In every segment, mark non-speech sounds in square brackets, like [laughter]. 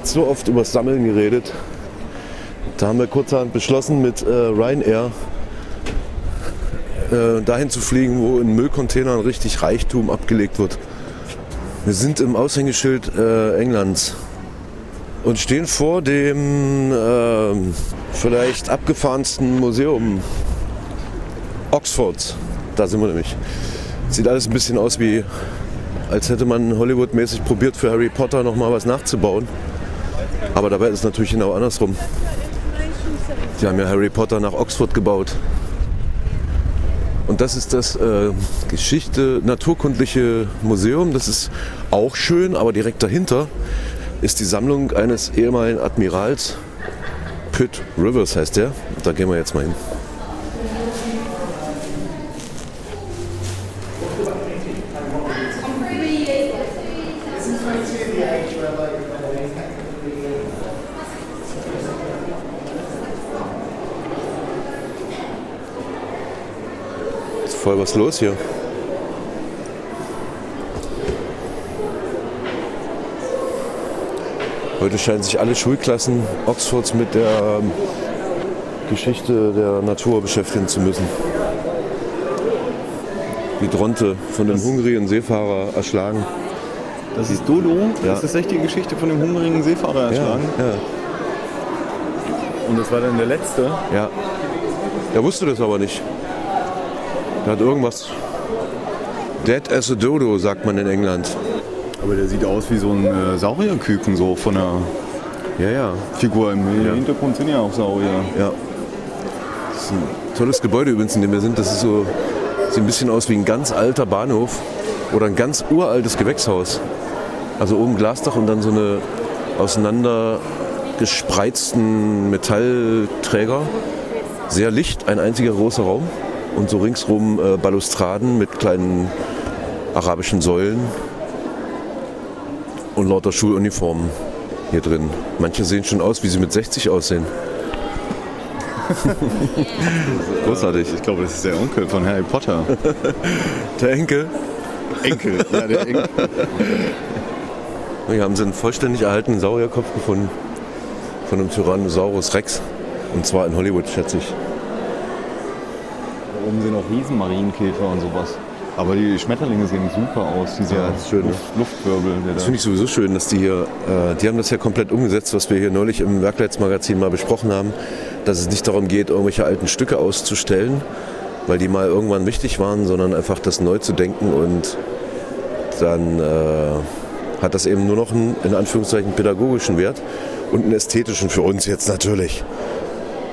Jetzt so oft über Sammeln geredet. Da haben wir kurzerhand beschlossen, mit äh, Ryanair äh, dahin zu fliegen, wo in Müllcontainern richtig Reichtum abgelegt wird. Wir sind im Aushängeschild äh, Englands und stehen vor dem äh, vielleicht abgefahrensten Museum Oxfords. Da sind wir nämlich. Sieht alles ein bisschen aus wie, als hätte man Hollywood-mäßig probiert, für Harry Potter noch mal was nachzubauen. Aber dabei ist es natürlich genau andersrum. Die haben ja Harry Potter nach Oxford gebaut. Und das ist das äh, Geschichte Naturkundliche Museum. Das ist auch schön, aber direkt dahinter ist die Sammlung eines ehemaligen Admirals. Pitt Rivers heißt der. Da gehen wir jetzt mal hin. Voll was los hier. Heute scheinen sich alle Schulklassen Oxfords mit der ähm, Geschichte der Natur beschäftigen zu müssen. Die Dronte von dem hungrigen Seefahrer erschlagen. Das ist Dodo. Ja. Das ist echt die Geschichte von dem hungrigen Seefahrer Ja, erschlagen. ja, Und das war dann der letzte. ja. Er wusste das aber nicht. Er hat irgendwas. Dead as a Dodo, sagt man in England. Aber der sieht aus wie so ein äh, Saurierküken, so von der Ja, ja. Figur. Im Hintergrund sind ja auch Saurier. Ja. Das ist ein tolles Gebäude übrigens, in dem wir sind. Das ist so, sieht ein bisschen aus wie ein ganz alter Bahnhof oder ein ganz uraltes Gewächshaus. Also oben Glasdach und dann so eine auseinander gespreizten Metallträger. Sehr licht, ein einziger großer Raum. Und so ringsrum äh, Balustraden mit kleinen arabischen Säulen und lauter Schuluniformen hier drin. Manche sehen schon aus, wie sie mit 60 aussehen. [laughs] Großartig. Ich glaube, das ist der Onkel von Harry Potter. [laughs] Der Enkel. Enkel. ja, der Enkel. Hier haben sie einen vollständig erhaltenen Saurierkopf gefunden. Von einem Tyrannosaurus Rex. Und zwar in Hollywood, schätze ich. Oben sind auch Riesenmarienkäfer und sowas. Aber die Schmetterlinge sehen super aus, dieser Ja, schön, ne? Luft, Luftwirbel. Das da finde ich sowieso schön, dass die hier, äh, die haben das ja komplett umgesetzt, was wir hier neulich im Werkleitsmagazin mal besprochen haben, dass es nicht darum geht, irgendwelche alten Stücke auszustellen, weil die mal irgendwann wichtig waren, sondern einfach das neu zu denken und dann äh, hat das eben nur noch einen, in Anführungszeichen, pädagogischen Wert und einen ästhetischen für uns jetzt natürlich.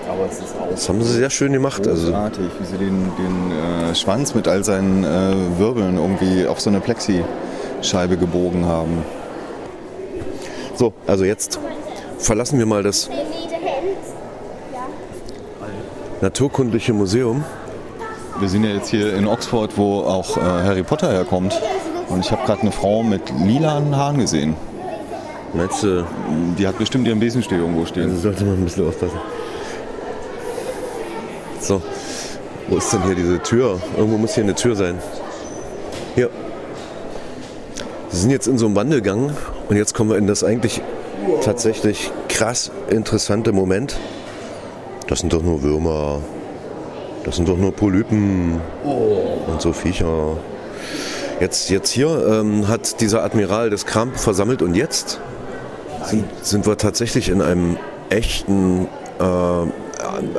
Aber es ist auch Das haben sie sehr schön gemacht. Also, großartig, wie sie den, den äh, Schwanz mit all seinen äh, Wirbeln irgendwie auf so eine Plexischeibe gebogen haben. so, also jetzt verlassen wir mal das Naturkundliche Museum. Wir sind ja jetzt hier in Oxford, wo auch äh, Harry Potter herkommt. Und ich habe gerade eine Frau mit lilanen Haaren gesehen. Meinst du, Die hat bestimmt ihren Besenstiel irgendwo stehen. Also sollte man ein bisschen aufpassen. So, wo ist denn hier diese Tür? Irgendwo muss hier eine Tür sein. Hier. Wir sind jetzt in so einem Wandelgang und jetzt kommen wir in das eigentlich tatsächlich krass interessante Moment. Das sind doch nur Würmer. Das sind doch nur Polypen und so Viecher. Jetzt, jetzt hier ähm, hat dieser Admiral das Kram versammelt und jetzt sind, sind wir tatsächlich in einem echten äh,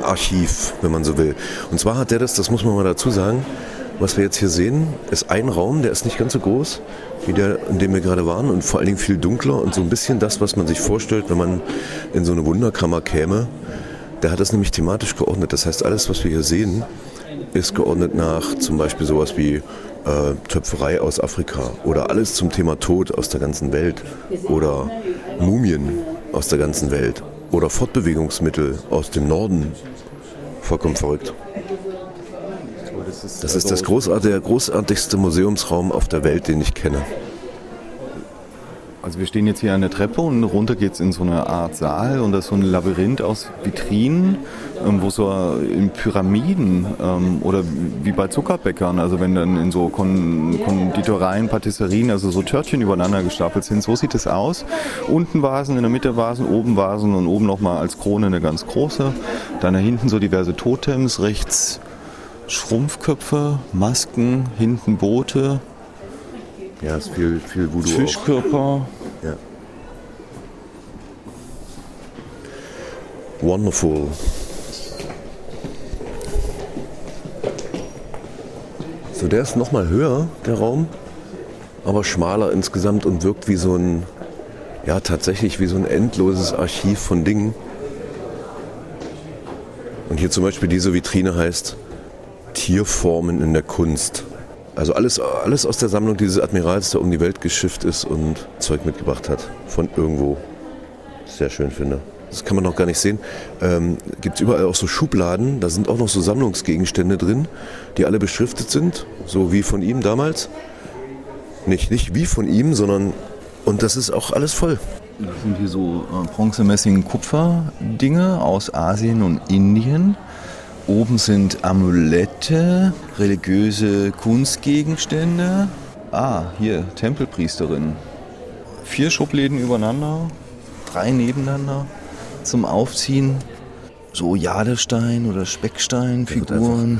Archiv, wenn man so will. Und zwar hat der das, das muss man mal dazu sagen, was wir jetzt hier sehen, ist ein Raum, der ist nicht ganz so groß wie der, in dem wir gerade waren und vor allen Dingen viel dunkler und so ein bisschen das, was man sich vorstellt, wenn man in so eine Wunderkammer käme. Der hat das nämlich thematisch geordnet. Das heißt, alles, was wir hier sehen, ist geordnet nach zum Beispiel sowas wie äh, Töpferei aus Afrika oder alles zum Thema Tod aus der ganzen Welt oder Mumien aus der ganzen Welt oder Fortbewegungsmittel aus dem Norden. Vollkommen verrückt. Das ist das großartige, der großartigste Museumsraum auf der Welt, den ich kenne. Also wir stehen jetzt hier an der Treppe und runter geht es in so eine Art Saal und das ist so ein Labyrinth aus Vitrinen, ähm, wo so in Pyramiden ähm, oder wie bei Zuckerbäckern, also wenn dann in so Kon Konditoreien, Patisserien, also so Törtchen übereinander gestapelt sind, so sieht es aus. Unten Vasen, in der Mitte Vasen, oben Vasen und oben nochmal als Krone eine ganz große. Dann da hinten so diverse Totems, rechts Schrumpfköpfe, Masken, hinten Boote, Ja, ist viel, viel Voodoo Fischkörper. auch. Wonderful. So, der ist nochmal höher, der Raum, aber schmaler insgesamt und wirkt wie so ein, ja, tatsächlich wie so ein endloses Archiv von Dingen. Und hier zum Beispiel diese Vitrine heißt Tierformen in der Kunst. Also alles, alles aus der Sammlung dieses Admirals, der um die Welt geschifft ist und Zeug mitgebracht hat. Von irgendwo. Sehr schön finde. Das kann man noch gar nicht sehen. Ähm, Gibt es überall auch so Schubladen, da sind auch noch so Sammlungsgegenstände drin, die alle beschriftet sind, so wie von ihm damals. Nicht, nicht wie von ihm, sondern und das ist auch alles voll. Das sind hier so äh, Bronzemessing Kupfer-Dinge aus Asien und Indien. Oben sind Amulette, religiöse Kunstgegenstände. Ah, hier, Tempelpriesterin. Vier Schubläden übereinander, drei nebeneinander zum Aufziehen. So Jadestein oder Speckstein-Figuren.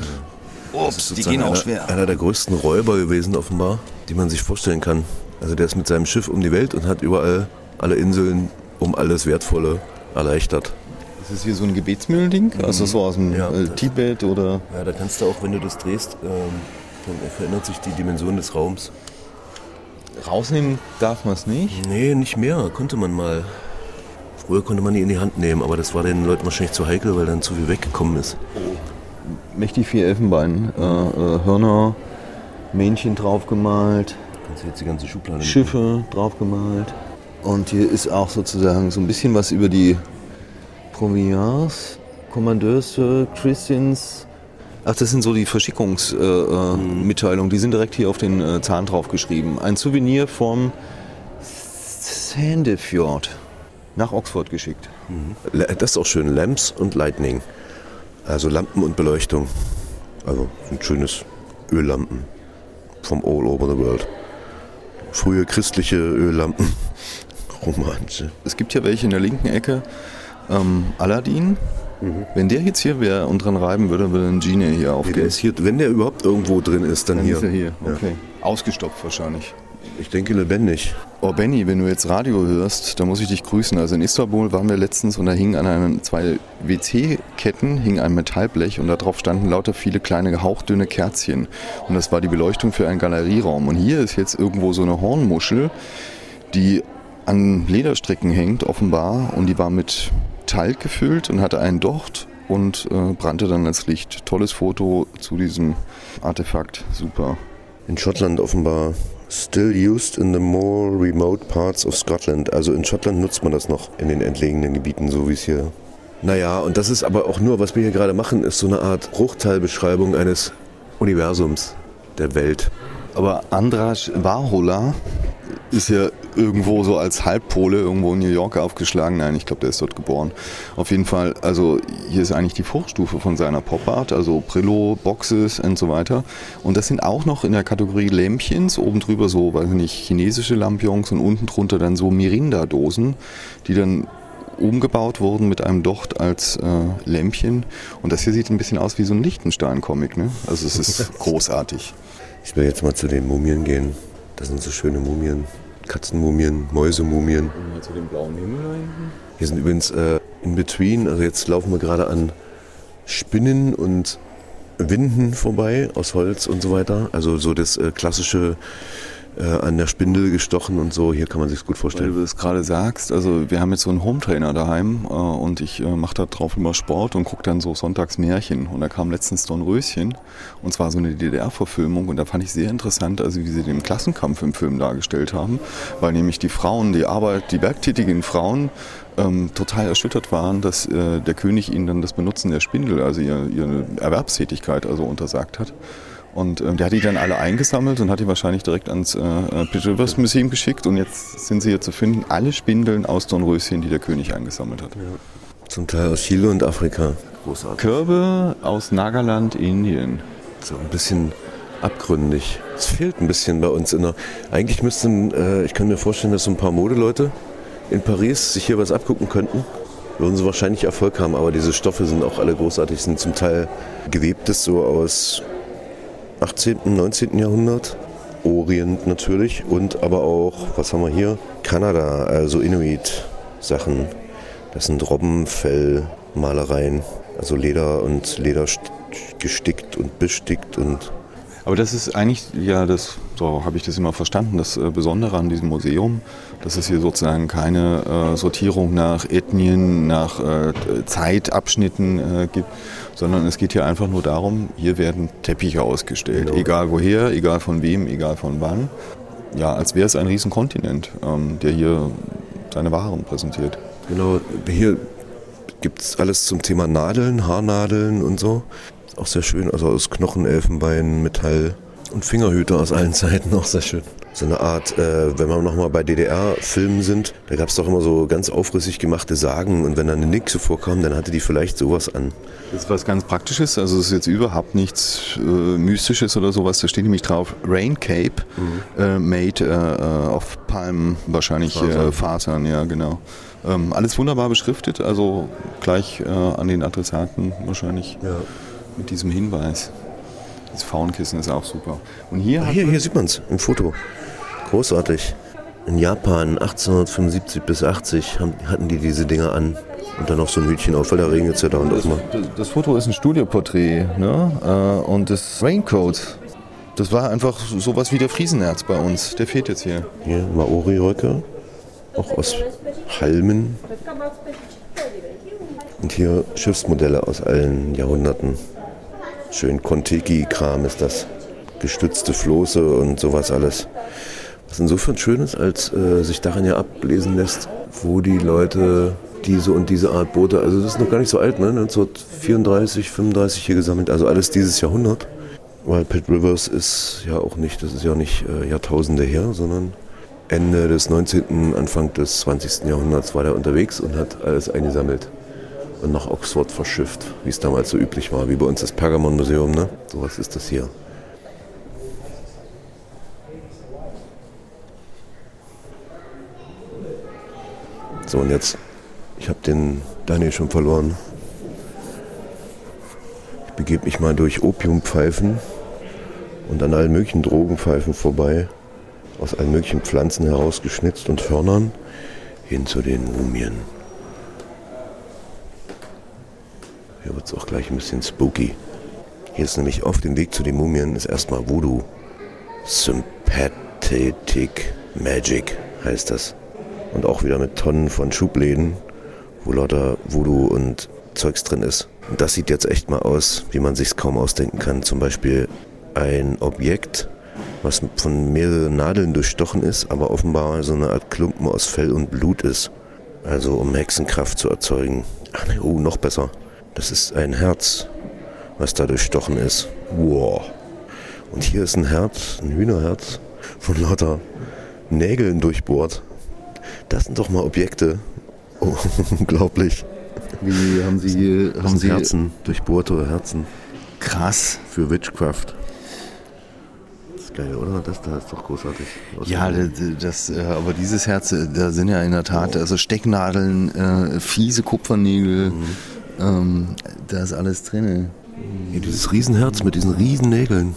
Ups, die gehen auch einer, schwer. Einer der größten Räuber gewesen offenbar, die man sich vorstellen kann. Also der ist mit seinem Schiff um die Welt und hat überall alle Inseln um alles Wertvolle erleichtert. Das ist hier so ein Gebetsmühlen-Ding, also so aus dem Ja. äh, Tibet oder. Ja, da kannst du auch, wenn du das drehst, ähm, dann verändert sich die Dimension des Raums. Rausnehmen darf man es nicht. Nee, nicht mehr. Konnte man mal. Früher konnte man die in die Hand nehmen, aber das war den Leuten wahrscheinlich zu heikel, weil dann zu viel weggekommen ist. Mächtig viel Elfenbein. Äh, äh, Hörner, Mähnchen draufgemalt, Kannst du jetzt die ganze Schublade Schiffe draufgemalt. Und hier ist auch sozusagen so ein bisschen was über die Province, Kommandeuse, Christians. Ach, das sind so die Verschickungsmitteilungen. Äh, Mitteilungen. die sind direkt hier auf den äh, Zahn draufgeschrieben. Ein Souvenir vom Sandefjord nach Oxford geschickt. La- Das ist auch schön. Lamps und Lightning. Also Lampen und Beleuchtung. Also ein schönes Öllampen vom All Over the World. Frühe christliche Öllampen. [laughs] Romanische. Es gibt ja welche in der linken Ecke. Ähm, Aladdin. Wenn der jetzt hier wäre und dran reiben würde, würde ein Genie hier der aufgehen. ist hier, wenn der überhaupt irgendwo drin ist, dann, Dann hier. ist er hier. Ja. Okay. Ausgestopft wahrscheinlich. Ich denke lebendig. Oh Benny, wenn du jetzt Radio hörst, dann muss ich dich grüßen. Also in Istanbul waren wir letztens und da hingen an einen, zwei WC-Ketten hing ein Metallblech und darauf standen lauter viele kleine hauchdünne Kerzchen. Und das war die Beleuchtung für einen Galerieraum. Und hier ist jetzt irgendwo so eine Hornmuschel, die an Lederstricken hängt, offenbar. Und die war mit Talg gefüllt und hatte einen Docht und äh, brannte dann als Licht. Tolles Foto zu diesem Artefakt. Super. In Schottland offenbar still used in the more remote parts of Scotland. Also in Schottland nutzt man das noch in den entlegenen Gebieten, so wie es hier. Naja, und das ist aber auch nur, was wir hier gerade machen, ist so eine Art Bruchteilbeschreibung eines Universums, der Welt. Aber Andras Warhola ist ja irgendwo so als Halbpole irgendwo in New York aufgeschlagen. Nein, ich glaube, der ist dort geboren. Auf jeden Fall, also hier ist eigentlich die Vorstufe von seiner Pop-Art, also Brillo, Boxes und so weiter. Und das sind auch noch in der Kategorie Lämpchens, oben drüber so, weiß ich nicht, chinesische Lampions und unten drunter dann so Mirinda-Dosen, die dann umgebaut wurden mit einem Docht als äh, Lämpchen. Und das hier sieht ein bisschen aus wie so ein Lichtenstein-Comic, ne? Also es ist [laughs] großartig. Ich will jetzt mal zu den Mumien gehen. Das sind so schöne Mumien. Katzenmumien, Mäusemumien. Mal zu dem blauen Himmel da hinten. Hier sind übrigens äh, in between, also jetzt laufen wir gerade an Spinnen und Winden vorbei aus Holz und so weiter. Also so das äh, klassische äh, an der Spindel gestochen und so. Hier kann man sich gut Weil vorstellen. du das gerade sagst, also wir haben jetzt so einen Hometrainer daheim äh, und ich äh, mache da drauf immer Sport und gucke dann so sonntags Märchen. Und da kam letztens Dornröschen und zwar so eine DDR-Verfilmung und da fand ich sehr interessant, also wie sie den Klassenkampf im Film dargestellt haben, weil nämlich die Frauen, die Arbeit, die werktätigen Frauen ähm, total erschüttert waren, dass äh, der König ihnen dann das Benutzen der Spindel, also ihre, ihre Erwerbstätigkeit also untersagt hat. Und ähm, der hat die dann alle eingesammelt und hat die wahrscheinlich direkt ans äh, Pitt Rivers Museum geschickt. Und jetzt sind sie hier zu finden, alle Spindeln aus Dornröschen, die der König eingesammelt hat. Ja. Zum Teil aus Chile und Afrika. Großartig. Körbe aus Nagaland, Indien. So ein bisschen abgründig. Es fehlt ein bisschen bei uns. In der, eigentlich müssten, äh, ich kann mir vorstellen, dass so ein paar Modeleute in Paris sich hier was abgucken könnten. Würden sie wahrscheinlich Erfolg haben, aber diese Stoffe sind auch alle großartig, sind zum Teil gewebtes so aus 18., 19. Jahrhundert. Orient natürlich und aber auch, was haben wir hier? Kanada, also Inuit-Sachen. Das sind Robbenfellmalereien, also Leder und Leder gestickt und bestickt und aber das ist eigentlich, ja, das, so habe ich das immer verstanden, das äh, Besondere an diesem Museum, dass es hier sozusagen keine äh, Sortierung nach Ethnien, nach äh, Zeitabschnitten äh, gibt, sondern es geht hier einfach nur darum, hier werden Teppiche ausgestellt, genau. egal woher, egal von wem, egal von wann. Ja, als wäre es ein Riesenkontinent, ähm, der hier seine Waren präsentiert. Genau, hier gibt es alles zum Thema Nadeln, Haarnadeln und so. Auch sehr schön, also aus Knochen, Elfenbein, Metall und Fingerhüte aus allen [laughs] Zeiten, auch sehr schön. So eine Art, äh, wenn wir nochmal bei DDR-Filmen sind, da gab es doch immer so ganz aufrissig gemachte Sagen und wenn dann eine Nixe vorkam, dann hatte die vielleicht sowas an. Das ist was ganz Praktisches, also es ist jetzt überhaupt nichts äh, Mystisches oder sowas, da steht nämlich drauf Rain Cape, mhm. äh, made äh, of Palm, wahrscheinlich Fasern, äh, Fasern ja genau. Ähm, alles wunderbar beschriftet, also gleich äh, an den Adressaten wahrscheinlich. Ja mit diesem Hinweis. Das Faunkissen ist auch super. Und hier, hier, hier sieht man es im Foto. Großartig. In Japan 1875 bis 80 haben, hatten die diese Dinger an. Und dann noch so ein Hütchen auf, weil da regnet es ja da und das. Das, das, Foto ist ein Studioporträt. Ne? Äh, und das Raincoat, das war einfach sowas wie der Friesenerz bei uns. Der fehlt jetzt hier. Hier Maori-Röcke, auch aus Halmen. Und hier Schiffsmodelle aus allen Jahrhunderten. Schön Kontiki-Kram ist das. Gestützte Floße und sowas alles. Was insofern schön ist, als äh, sich daran ja ablesen lässt, wo die Leute diese und diese Art Boote, also das ist noch gar nicht so alt, ne? 1934, 35 hier gesammelt, also alles dieses Jahrhundert. Weil Pitt Rivers ist ja auch nicht, das ist ja nicht äh, Jahrtausende her, sondern Ende des 19., Anfang des 20. Jahrhunderts war der unterwegs und hat alles eingesammelt nach Oxford verschifft, wie es damals so üblich war, wie bei uns das Pergamon-Museum. Ne? So was ist das hier. So, und jetzt, ich habe den Daniel schon verloren. Ich begebe mich mal durch Opiumpfeifen und an allen möglichen Drogenpfeifen vorbei, aus allen möglichen Pflanzen herausgeschnitzt und Hörnern, hin zu den Mumien. Hier wird es auch gleich ein bisschen spooky. Hier ist nämlich auf dem Weg zu den Mumien ist erstmal Voodoo. Sympathetic Magic heißt das. Und auch wieder mit Tonnen von Schubläden, wo lauter Voodoo und Zeugs drin ist. Und das sieht jetzt echt mal aus, wie man sich's kaum ausdenken kann. Zum Beispiel ein Objekt, was von mehreren Nadeln durchstochen ist, aber offenbar so eine Art Klumpen aus Fell und Blut ist. Also um Hexenkraft zu erzeugen. Ach ne, oh, noch besser. Das ist ein Herz, was da durchstochen ist. Wow. Und hier ist ein Herz, ein Hühnerherz, von lauter Nägeln durchbohrt. Das sind doch mal Objekte. Oh, [laughs] unglaublich. Wie haben Sie, haben Sie Herzen, durchbohrte Herzen. Krass. Für Witchcraft. Das ist geil, oder? Das da ist doch großartig. Ja, das, das, äh, aber dieses Herz, äh, da sind ja in der Tat also Stecknadeln, äh, fiese Kupfernägel. Mhm ähm, da ist alles drin. Ja, dieses Riesenherz mit diesen Riesennägeln.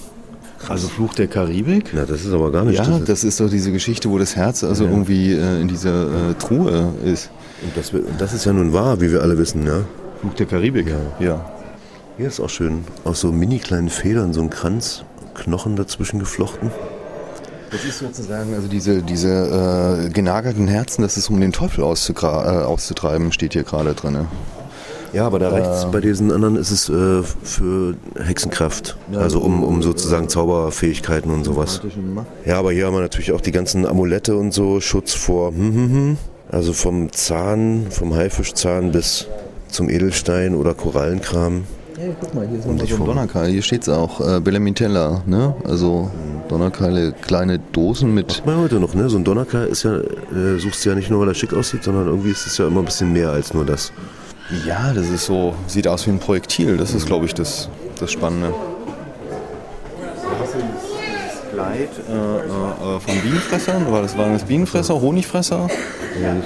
Also Fluch der Karibik? Na, das ist aber gar nicht. Ja, das ist, das ist doch diese Geschichte, wo das Herz also ja. irgendwie äh, in dieser äh, Truhe ist. Und das, das, ist ja nun wahr, wie wir alle wissen, ja. Fluch der Karibik, ja. ja. Hier ist auch schön. Aus so mini kleinen Federn, so ein Kranz, Knochen dazwischen geflochten. Das ist sozusagen, also diese, diese äh, genagelten Herzen, das ist um den Teufel äh, auszutreiben, steht hier gerade drin. Ja, aber da rechts äh, bei diesen anderen ist es äh, für Hexenkraft. Ja, also um, um sozusagen Zauberfähigkeiten und sowas. Ja, aber hier haben wir natürlich auch die ganzen Amulette und so, Schutz vor, hm, hm, hm. also vom Zahn, vom Haifischzahn bis zum Edelstein oder Korallenkram. Hey, guck mal, hier ist nochmal so ein Donnerkeil. Hier steht es auch, äh, Belemitella, ne? Also Donnerkeile, kleine Dosen mit... Macht man heute noch, ne? So ein Donnerkeil ist ja, äh, suchst du ja nicht nur, weil er schick aussieht, sondern irgendwie ist es ja immer ein bisschen mehr als nur das. Ja, das ist so, sieht aus wie ein Projektil. Das ist, glaube ich, das, das Spannende. Kleid äh, äh, von Bienenfressern, war das waren das Bienenfresser, Honigfresser?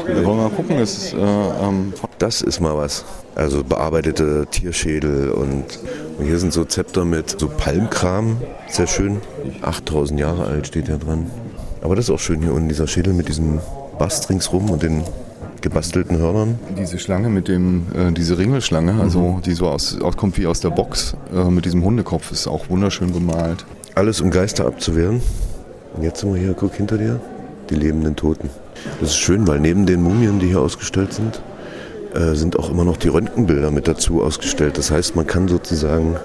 Wir wollen mal gucken, das ist, äh, ähm, Das ist mal was. Also bearbeitete Tierschädel und, und hier sind so Zepter mit so Palmkram. Sehr schön. 8000 Jahre alt steht ja dran. Aber das ist auch schön hier unten, dieser Schädel mit diesem Bast ringsrum und den gebastelten Hörnern. diese Schlange mit dem, äh, diese Ringelschlange, also die so aus, aus, kommt wie aus der Box äh, mit diesem Hundekopf, ist auch wunderschön bemalt. Alles um Geister abzuwehren. Und jetzt sind wir hier, guck hinter dir, die lebenden Toten. Das ist schön, weil neben den Mumien, die hier ausgestellt sind, äh, sind auch immer noch die Röntgenbilder mit dazu ausgestellt. Das heißt, man kann sozusagen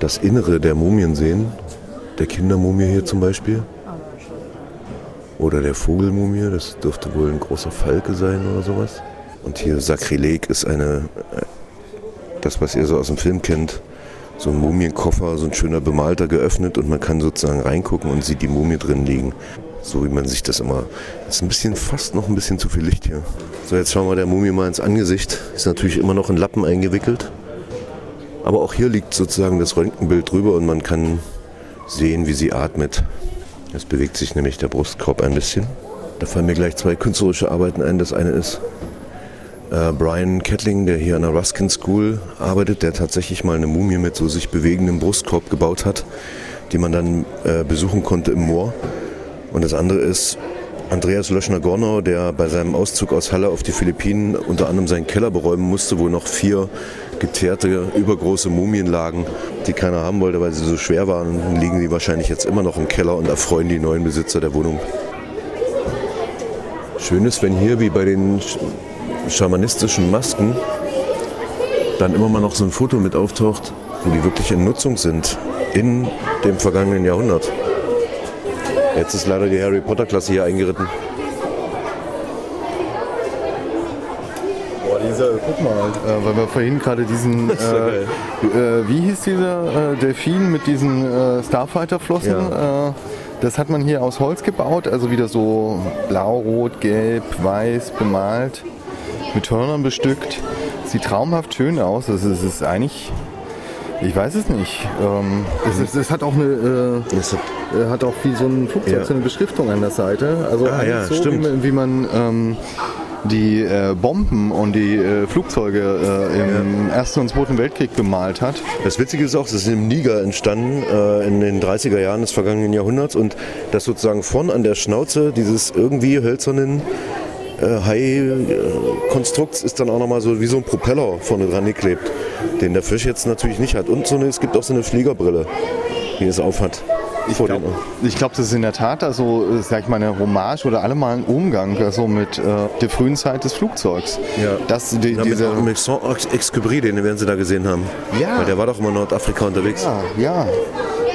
das Innere der Mumien sehen, der Kindermumie hier zum Beispiel. Oder der Vogelmumie, das dürfte wohl ein großer Falke sein oder sowas. Und hier Sakrileg ist eine, äh, das was ihr so aus dem Film kennt, so ein Mumienkoffer, so ein schöner bemalter geöffnet und man kann sozusagen reingucken und sieht die Mumie drin liegen. So wie man sich das immer. Ist ein bisschen, fast noch ein bisschen zu viel Licht hier. So, jetzt schauen wir der Mumie mal ins Angesicht. Ist natürlich immer noch in Lappen eingewickelt. Aber auch hier liegt sozusagen das Röntgenbild drüber und man kann sehen, wie sie atmet. Es bewegt sich nämlich der Brustkorb ein bisschen. Da fallen mir gleich zwei künstlerische Arbeiten ein. Das eine ist äh, Brian Kettling, der hier an der Ruskin School arbeitet, der tatsächlich mal eine Mumie mit so sich bewegendem Brustkorb gebaut hat, die man dann äh, besuchen konnte im Moor. Und das andere ist Andreas Löschner-Gornau, der bei seinem Auszug aus Halle auf die Philippinen unter anderem seinen Keller beräumen musste, wo noch vier geteerte, übergroße Mumien lagen, die keiner haben wollte, weil sie so schwer waren. Liegen die wahrscheinlich jetzt immer noch im Keller und erfreuen die neuen Besitzer der Wohnung. Schön ist, wenn hier wie bei den sch- schamanistischen Masken dann immer mal noch so ein Foto mit auftaucht, wo die wirklich in Nutzung sind in dem vergangenen Jahrhundert. Jetzt ist leider die Harry Potter Klasse hier eingeritten. Boah, dieser, guck mal, äh, weil wir vorhin gerade diesen, [laughs] ja äh, äh, wie hieß dieser äh, Delfin mit diesen äh, Starfighter-Flossen? Äh, das hat man hier aus Holz gebaut, also wieder so blau, rot, gelb, weiß bemalt, mit Hörnern bestückt. Sieht traumhaft schön aus. Ist, es ist eigentlich, ich weiß es nicht. Ähm, es, ist, es hat auch eine, äh, äh, hat auch wie so ein Flugzeug Ja. so eine Beschriftung an der Seite. Also Ah, ja, so, stimmt. wie man, wie man ähm, die äh, Bomben und die äh, Flugzeuge äh, im Ersten und Zweiten Weltkrieg bemalt hat. Das Witzige ist auch, das ist im Niger entstanden, äh, in den 30er Jahren des vergangenen Jahrhunderts und das sozusagen vorn an der Schnauze dieses irgendwie hölzernen Hai-Konstrukts ist dann auch nochmal so wie so ein Propeller vorne dran geklebt, den der Fisch jetzt natürlich nicht hat. Und so eine, es gibt auch so eine Fliegerbrille, die es aufhat. Ich glaube, das ist in der Tat also, äh, sag ich mal, eine Hommage oder allemal ein Umgang also mit äh, der frühen Zeit des Flugzeugs. Ja. Das, die, Ja, diese, mit Saint-Exupéry, den werden sie da gesehen haben. Ja. Weil der war doch immer in Nordafrika unterwegs. ja, ja.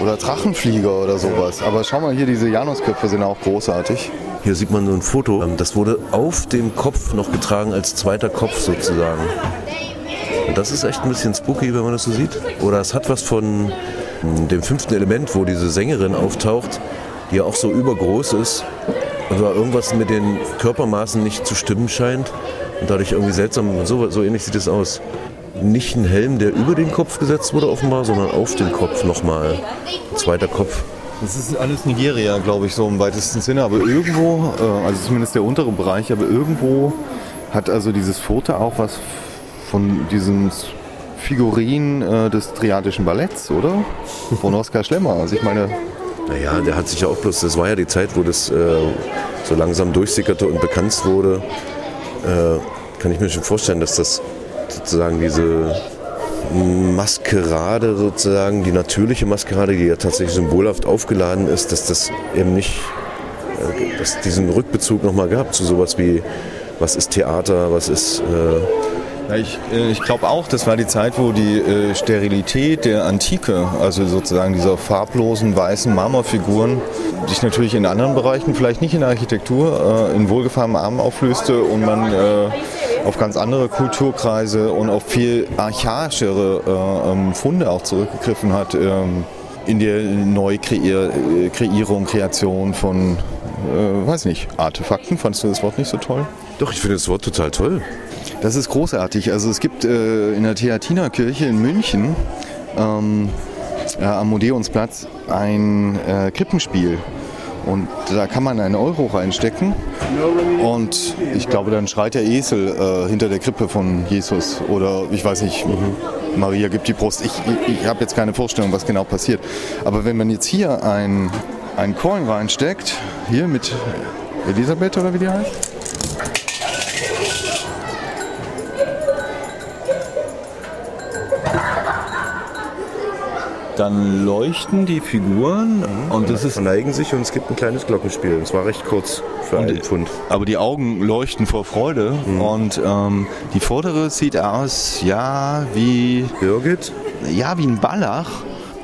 Oder Drachenflieger oder sowas. Aber schau mal hier, diese Janusköpfe sind auch großartig. Hier sieht man so ein Foto. Ähm, Das wurde auf dem Kopf noch getragen als zweiter Kopf sozusagen. Und das ist echt ein bisschen spooky, wenn man das so sieht. Oder es hat was von mm, dem fünften Element, wo diese Sängerin auftaucht, die ja auch so übergroß ist. Und da irgendwas mit den Körpermaßen nicht zu stimmen scheint. Und dadurch irgendwie seltsam. So, so ähnlich sieht es aus. Nicht ein Helm, der über den Kopf gesetzt wurde offenbar, sondern auf den Kopf nochmal. Zweiter Kopf. Das ist alles Nigeria, glaube ich, so im weitesten Sinne. Aber irgendwo, äh, also zumindest der untere Bereich, aber irgendwo hat also dieses Foto auch was von diesem Figurin äh, des Triadischen Balletts, oder? Von Oskar Schlemmer. Also ich meine, Naja, der hat sich ja auch bloß, das war ja die Zeit, wo das äh, so langsam durchsickerte und bekannt wurde. Äh, kann ich mir schon vorstellen, dass das sozusagen diese Maskerade sozusagen, die natürliche Maskerade, die ja tatsächlich symbolhaft aufgeladen ist, dass das eben nicht, äh, dass diesen Rückbezug nochmal gab zu sowas wie, was ist Theater, was ist, äh, Ja, ich äh, ich glaube auch, das war die Zeit, wo die äh, Sterilität der Antike, also sozusagen dieser farblosen weißen Marmorfiguren, sich natürlich in anderen Bereichen, vielleicht nicht in der Architektur, äh, in wohlgefahrenem Arm auflöste und man äh, auf ganz andere Kulturkreise und auf viel archaischere äh, ähm, Funde auch zurückgegriffen hat ähm, in der Neukreierung, Kreation von, äh, weiß nicht, Artefakten. Fandest du das Wort nicht so toll? Doch, ich finde das Wort total toll. Das ist großartig. Also es gibt äh, in der Theatinerkirche in München ähm, äh, am Modeonsplatz ein äh, Krippenspiel. Und da kann man einen Euro reinstecken und ich glaube, dann schreit der Esel äh, hinter der Krippe von Jesus oder ich weiß nicht, mhm. Maria gibt die Brust. Ich, ich, ich habe jetzt keine Vorstellung, was genau passiert. Aber wenn man jetzt hier ein, ein Coin reinsteckt, hier mit Elisabeth oder wie die heißt, dann leuchten die Figuren mhm. und das ist verneigen sich und es gibt ein kleines Glockenspiel. Es war recht kurz für und, einen Pfund. Aber die Augen leuchten vor Freude mhm. und ähm, die vordere sieht aus, ja, wie Birgit, ja, wie ein Ballach.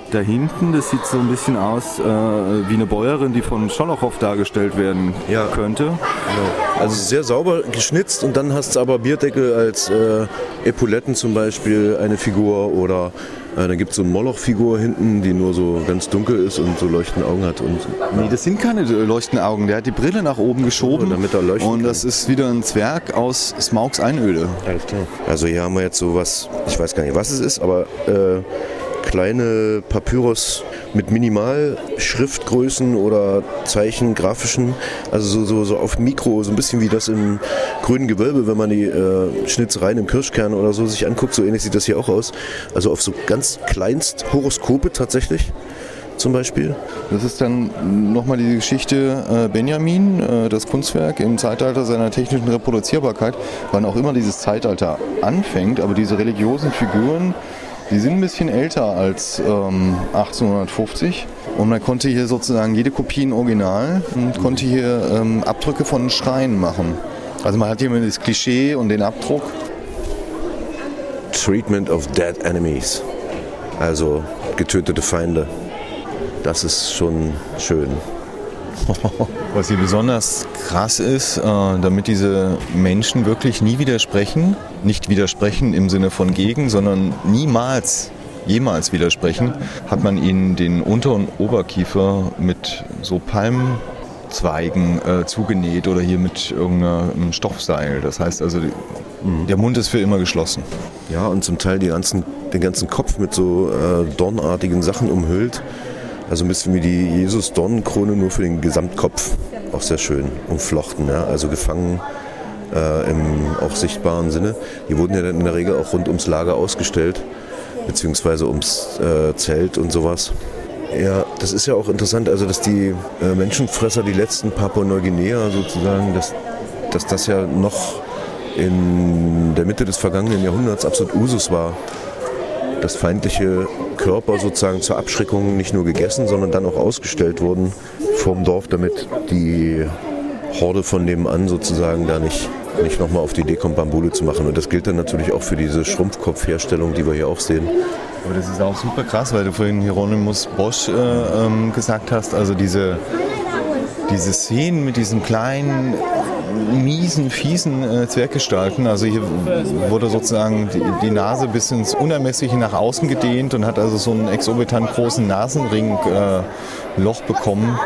Da hinten, das sieht so ein bisschen aus äh, wie eine Bäuerin, die von Scholochow dargestellt werden ja. könnte. Genau. Also sehr sauber geschnitzt und dann hast du aber Bierdeckel als äh, Epauletten zum Beispiel eine Figur oder äh, dann gibt es so eine Moloch-Figur hinten, die nur so ganz dunkel ist und so leuchtende Augen hat. Und, ja. Nee, das sind keine leuchtenden Augen. Der hat die Brille nach oben geschoben. Oh, damit er leuchten Und das kann. ist wieder ein Zwerg aus Smaugs Einöde. Alles klar. Also hier haben wir jetzt so was, ich weiß gar nicht, was es ist, aber äh, kleine Papyrus mit Minimalschriftgrößen oder Zeichen, grafischen, also so, so, so auf Mikro, so ein bisschen wie das im grünen Gewölbe, wenn man die äh, Schnitzereien im Kirschkern oder so sich anguckt, so ähnlich sieht das hier auch aus. Also auf so ganz kleinst Horoskope tatsächlich zum Beispiel. Das ist dann nochmal die Geschichte äh, Benjamin, äh, das Kunstwerk im Zeitalter seiner technischen Reproduzierbarkeit, wann auch immer dieses Zeitalter anfängt, aber diese religiösen Figuren die sind ein bisschen älter als ähm, 1850 und man konnte hier sozusagen jede Kopie in Original und konnte hier ähm, Abdrücke von Schreien machen. Also man hat hier das Klischee und den Abdruck. Treatment of Dead Enemies. Also getötete Feinde. Das ist schon schön. [laughs] Was hier besonders krass ist, äh, damit diese Menschen wirklich nie widersprechen, nicht widersprechen im Sinne von gegen, sondern niemals, jemals widersprechen, hat man ihnen den Unter- und Oberkiefer mit so Palmzweigen äh, zugenäht oder hier mit irgendeinem Stoffseil. Das heißt also, mhm. der Mund ist für immer geschlossen. Ja, und zum Teil ganzen, den ganzen Kopf mit so äh, dornartigen Sachen umhüllt. Also ein bisschen wie die Jesus-Dornenkrone, nur für den Gesamtkopf. Auch sehr schön umflochten, ja? also gefangen äh, im auch sichtbaren Sinne. Die wurden ja dann in der Regel auch rund ums Lager ausgestellt, beziehungsweise ums äh, Zelt und sowas. Ja, das ist ja auch interessant, also dass die äh, Menschenfresser, die letzten Papua-Neuguinea sozusagen, dass, dass das ja noch in der Mitte des vergangenen Jahrhunderts absolut Usus war, dass feindliche Körper sozusagen zur Abschreckung nicht nur gegessen, sondern dann auch ausgestellt wurden vom Dorf, damit die Horde von nebenan sozusagen da nicht, nicht nochmal auf die Idee kommt, Bambule zu machen. Und das gilt dann natürlich auch für diese Schrumpfkopfherstellung, die wir hier auch sehen. Aber das ist auch super krass, weil du vorhin Hieronymus Bosch äh, ähm, gesagt hast, also diese, diese Szenen mit diesen kleinen miesen, fiesen äh, Zwerggestalten. Also hier wurde sozusagen die, die, Nase bis ins Unermessliche nach außen gedehnt und hat also so einen exorbitant großen Nasenringloch äh, bekommen.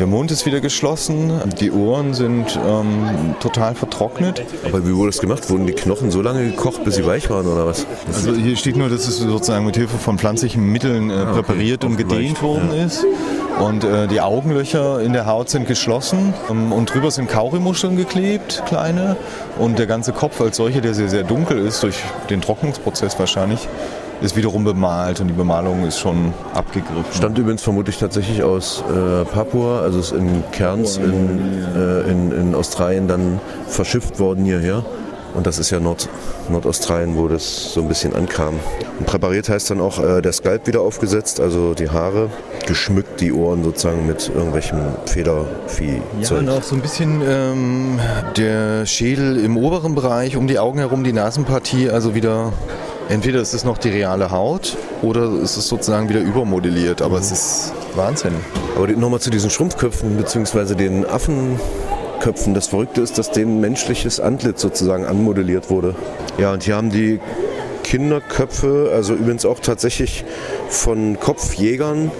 Der Mund ist wieder geschlossen, die Ohren sind ähm, total vertrocknet. Aber wie wurde das gemacht? Wurden die Knochen so lange gekocht, bis sie weich waren oder was? Also hier steht nur, dass es sozusagen mit Hilfe von pflanzlichen Mitteln äh, ah, präpariert okay. und gedehnt worden ja. ist. Und äh, die Augenlöcher in der Haut sind geschlossen ähm, und drüber sind Kaurimuscheln geklebt, kleine. Und der ganze Kopf als solcher, der sehr, sehr dunkel ist, durch den Trocknungsprozess wahrscheinlich, ist wiederum bemalt und die Bemalung ist schon abgegriffen. Stammt übrigens vermutlich tatsächlich aus äh, Papua, also ist in Cairns in, äh, in, in Australien dann verschifft worden hierher. Und das ist ja Nord, Nordaustralien, wo das so ein bisschen ankam. Und präpariert heißt dann auch äh, der Skalp wieder aufgesetzt, also die Haare, geschmückt die Ohren sozusagen mit irgendwelchem Federvieh. Ja, und auch so ein bisschen ähm, der Schädel im oberen Bereich, um die Augen herum, die Nasenpartie, also wieder entweder ist es noch die reale Haut oder ist es sozusagen wieder übermodelliert, aber mhm. es ist Wahnsinn. Aber nochmal zu diesen Schrumpfköpfen bzw. den Affen Kinderköpfen. Das Verrückte ist, dass denen menschliches Antlitz sozusagen anmodelliert wurde. Ja, und hier haben die Kinderköpfe, also übrigens auch tatsächlich von Kopfjägern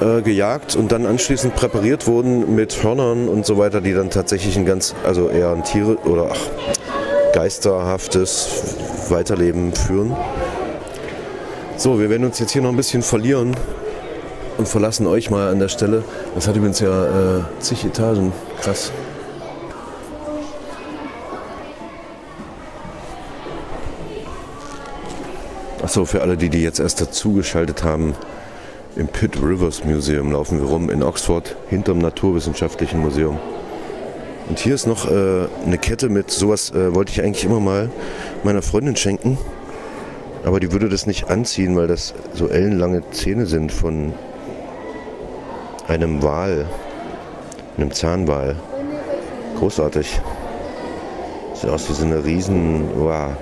äh, gejagt und dann anschließend präpariert wurden mit Hörnern und so weiter, die dann tatsächlich ein ganz, also eher ein Tiere oder ach, geisterhaftes Weiterleben führen. So, wir werden uns jetzt hier noch ein bisschen verlieren und verlassen euch mal an der Stelle. Das hat übrigens ja äh, zig Etagen. Krass. Achso, für alle, die, die jetzt erst dazugeschaltet haben, im Pitt Rivers Museum laufen wir rum in Oxford, hinterm Naturwissenschaftlichen Museum. Und hier ist noch äh, eine Kette mit sowas, äh, wollte ich eigentlich immer mal meiner Freundin schenken. Aber die würde das nicht anziehen, weil das so ellenlange Zähne sind von einem Wal, einem Zahnwal. Großartig. Sieht aus wie so eine riesen... Wow.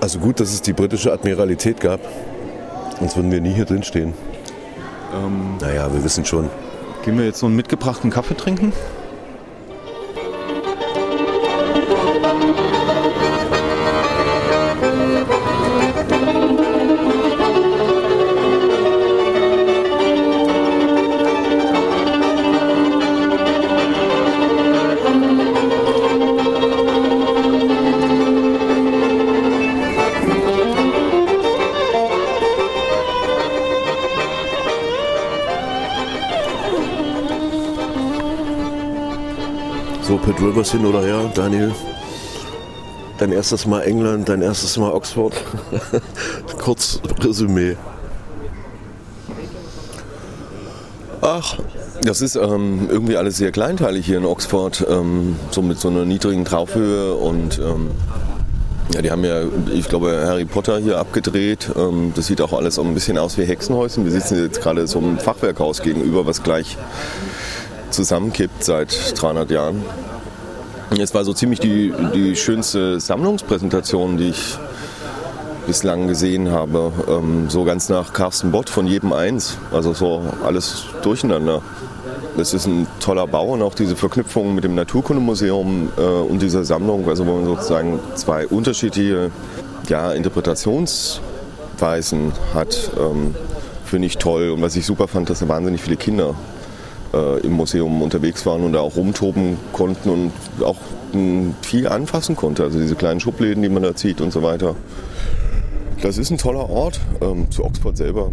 Also gut, dass es die britische Admiralität gab. Sonst würden wir nie hier drin stehen. Ähm, naja, wir wissen schon. Gehen wir jetzt so einen mitgebrachten Kaffee trinken? Rivers hin oder her, Daniel? Dein erstes Mal England, dein erstes Mal Oxford. [laughs] Kurz Resümee. Ach, das ist ähm, irgendwie alles sehr kleinteilig hier in Oxford, ähm, so mit so einer niedrigen Traufhöhe und ähm, ja, die haben ja, ich glaube, Harry Potter hier abgedreht. Ähm, das sieht auch alles so ein bisschen aus wie Hexenhäuschen. Wir sitzen jetzt gerade so einem Fachwerkhaus gegenüber, was gleich zusammenkippt seit 300 Jahren. Es war so ziemlich die, die schönste Sammlungspräsentation, die ich bislang gesehen habe. Ähm, so ganz nach Carsten Bott von jedem eins. Also so alles durcheinander. Das ist ein toller Bau und auch diese Verknüpfung mit dem Naturkundemuseum äh, und dieser Sammlung, also wo man sozusagen zwei unterschiedliche ja, Interpretationsweisen hat, ähm, finde ich toll. Und was ich super fand, dass da wahnsinnig viele Kinder äh, im Museum unterwegs waren und da auch rumtoben konnten und auch m, viel anfassen konnte. Also diese kleinen Schubläden, die man da zieht und so weiter. Das ist ein toller Ort. Ähm, zu Oxford selber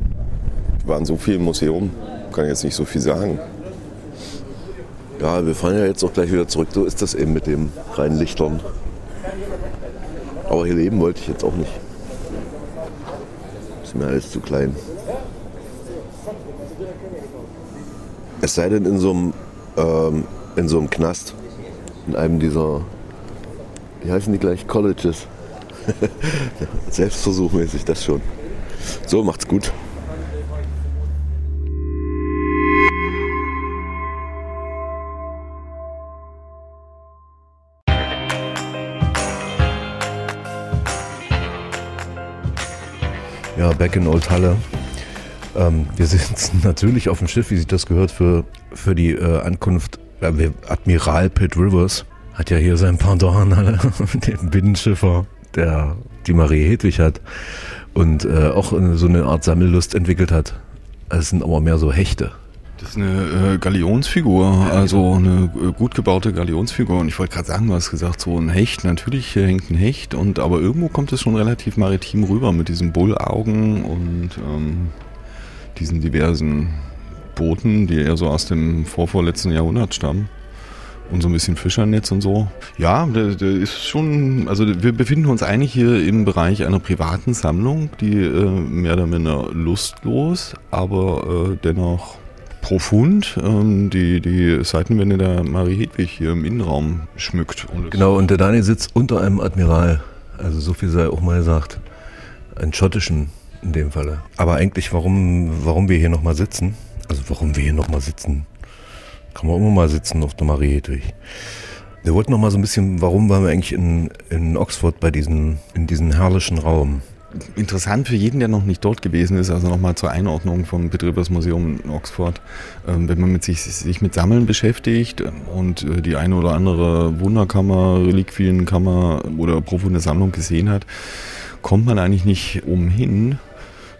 waren so viel im Museum, kann ich jetzt nicht so viel sagen. Ja, wir fahren ja jetzt auch gleich wieder zurück. So ist das eben mit dem reinen Lichtern. Aber hier leben wollte ich jetzt auch nicht. Ist mir alles zu klein. Es sei denn in so einem, ähm, in so einem Knast, in einem dieser, wie heißen die gleich, Colleges. [laughs] Selbstversuchmäßig das schon. So, macht's gut. Ja, back in Old Halle. Ähm, wir sitzen [laughs] natürlich auf dem Schiff, wie sich das gehört, für, für die äh, Ankunft. Äh, Admiral Pitt Rivers hat ja hier sein Pendant alle, [laughs] den Binnenschiffer, der die Marie Hedwig hat und äh, auch so eine Art Sammellust entwickelt hat. Es sind aber mehr so Hechte. Das ist eine äh, Galionsfigur, also eine äh, gut gebaute Galionsfigur. Und ich wollte gerade sagen, du hast gesagt, so ein Hecht, natürlich hängt ein Hecht, und aber irgendwo kommt es schon relativ maritim rüber mit diesen Bullaugen und ähm, diesen diversen Booten, die eher so aus dem vorvorletzten Jahrhundert stammen. Und so ein bisschen Fischernetz und so. Ja, der, der ist schon, also wir befinden uns eigentlich hier im Bereich einer privaten Sammlung, die äh, mehr oder minder lustlos, aber äh, dennoch profund ähm, die, die Seitenwände der Marie Hedwig hier im Innenraum schmückt. Und genau, und der Daniel sitzt unter einem Admiral. Also so viel sei auch mal gesagt. Einen schottischen in dem Falle. Aber eigentlich, warum, warum wir hier nochmal sitzen, also warum wir hier nochmal sitzen, kann man immer mal sitzen auf der Marie Hedwig. Wir wollten noch mal so ein bisschen, warum waren wir eigentlich in, in Oxford bei diesen, in diesem herrlichen Raum? interessant für jeden, der noch nicht dort gewesen ist, also nochmal zur Einordnung vom Betriebers Museum in Oxford, ähm, wenn man mit sich, sich mit Sammeln beschäftigt und äh, die eine oder andere Wunderkammer, Reliquienkammer oder profunde Sammlung gesehen hat, kommt man eigentlich nicht umhin,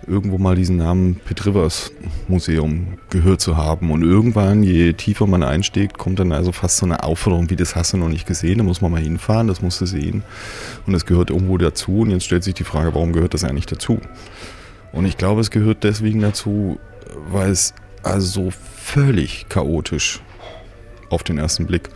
irgendwo mal diesen Namen Pitt Rivers Museum gehört zu haben. Und irgendwann, je tiefer man einsteigt, kommt dann also fast so eine Aufforderung, wie das hast du noch nicht gesehen, da muss man mal hinfahren, das musst du sehen. Und das gehört irgendwo dazu. Und jetzt stellt sich die Frage, warum gehört das eigentlich dazu? Und ich glaube, es gehört deswegen dazu, weil es also so völlig chaotisch auf den ersten Blick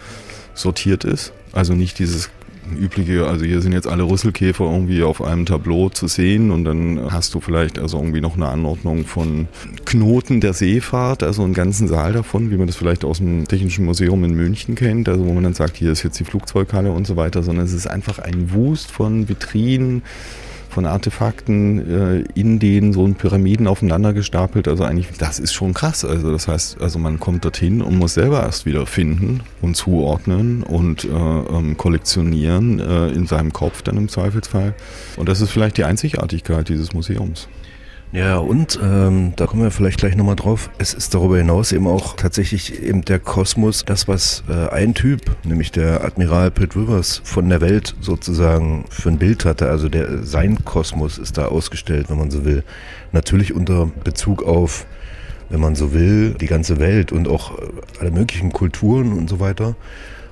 sortiert ist. Also nicht dieses übliche, also hier sind jetzt alle Rüsselkäfer irgendwie auf einem Tableau zu sehen und dann hast du vielleicht also irgendwie noch eine Anordnung von Knoten der Seefahrt, also einen ganzen Saal davon, wie man das vielleicht aus dem Technischen Museum in München kennt, also wo man dann sagt, hier ist jetzt die Flugzeughalle und so weiter, sondern es ist einfach ein Wust von Vitrinen, von Artefakten äh, in den so Pyramiden aufeinander gestapelt. Also eigentlich, das ist schon krass. Also das heißt, also man kommt dorthin und muss selber erst wieder finden und zuordnen und äh, ähm, kollektionieren äh, in seinem Kopf dann im Zweifelsfall. Und das ist vielleicht die Einzigartigkeit dieses Museums. Ja, und ähm, da kommen wir vielleicht gleich nochmal drauf. Es ist darüber hinaus eben auch tatsächlich eben der Kosmos, das, was äh, ein Typ, nämlich der Admiral Pitt Rivers, von der Welt sozusagen für ein Bild hatte. Also der sein Kosmos ist da ausgestellt, wenn man so will. Natürlich unter Bezug auf, wenn man so will, die ganze Welt und auch äh, alle möglichen Kulturen und so weiter.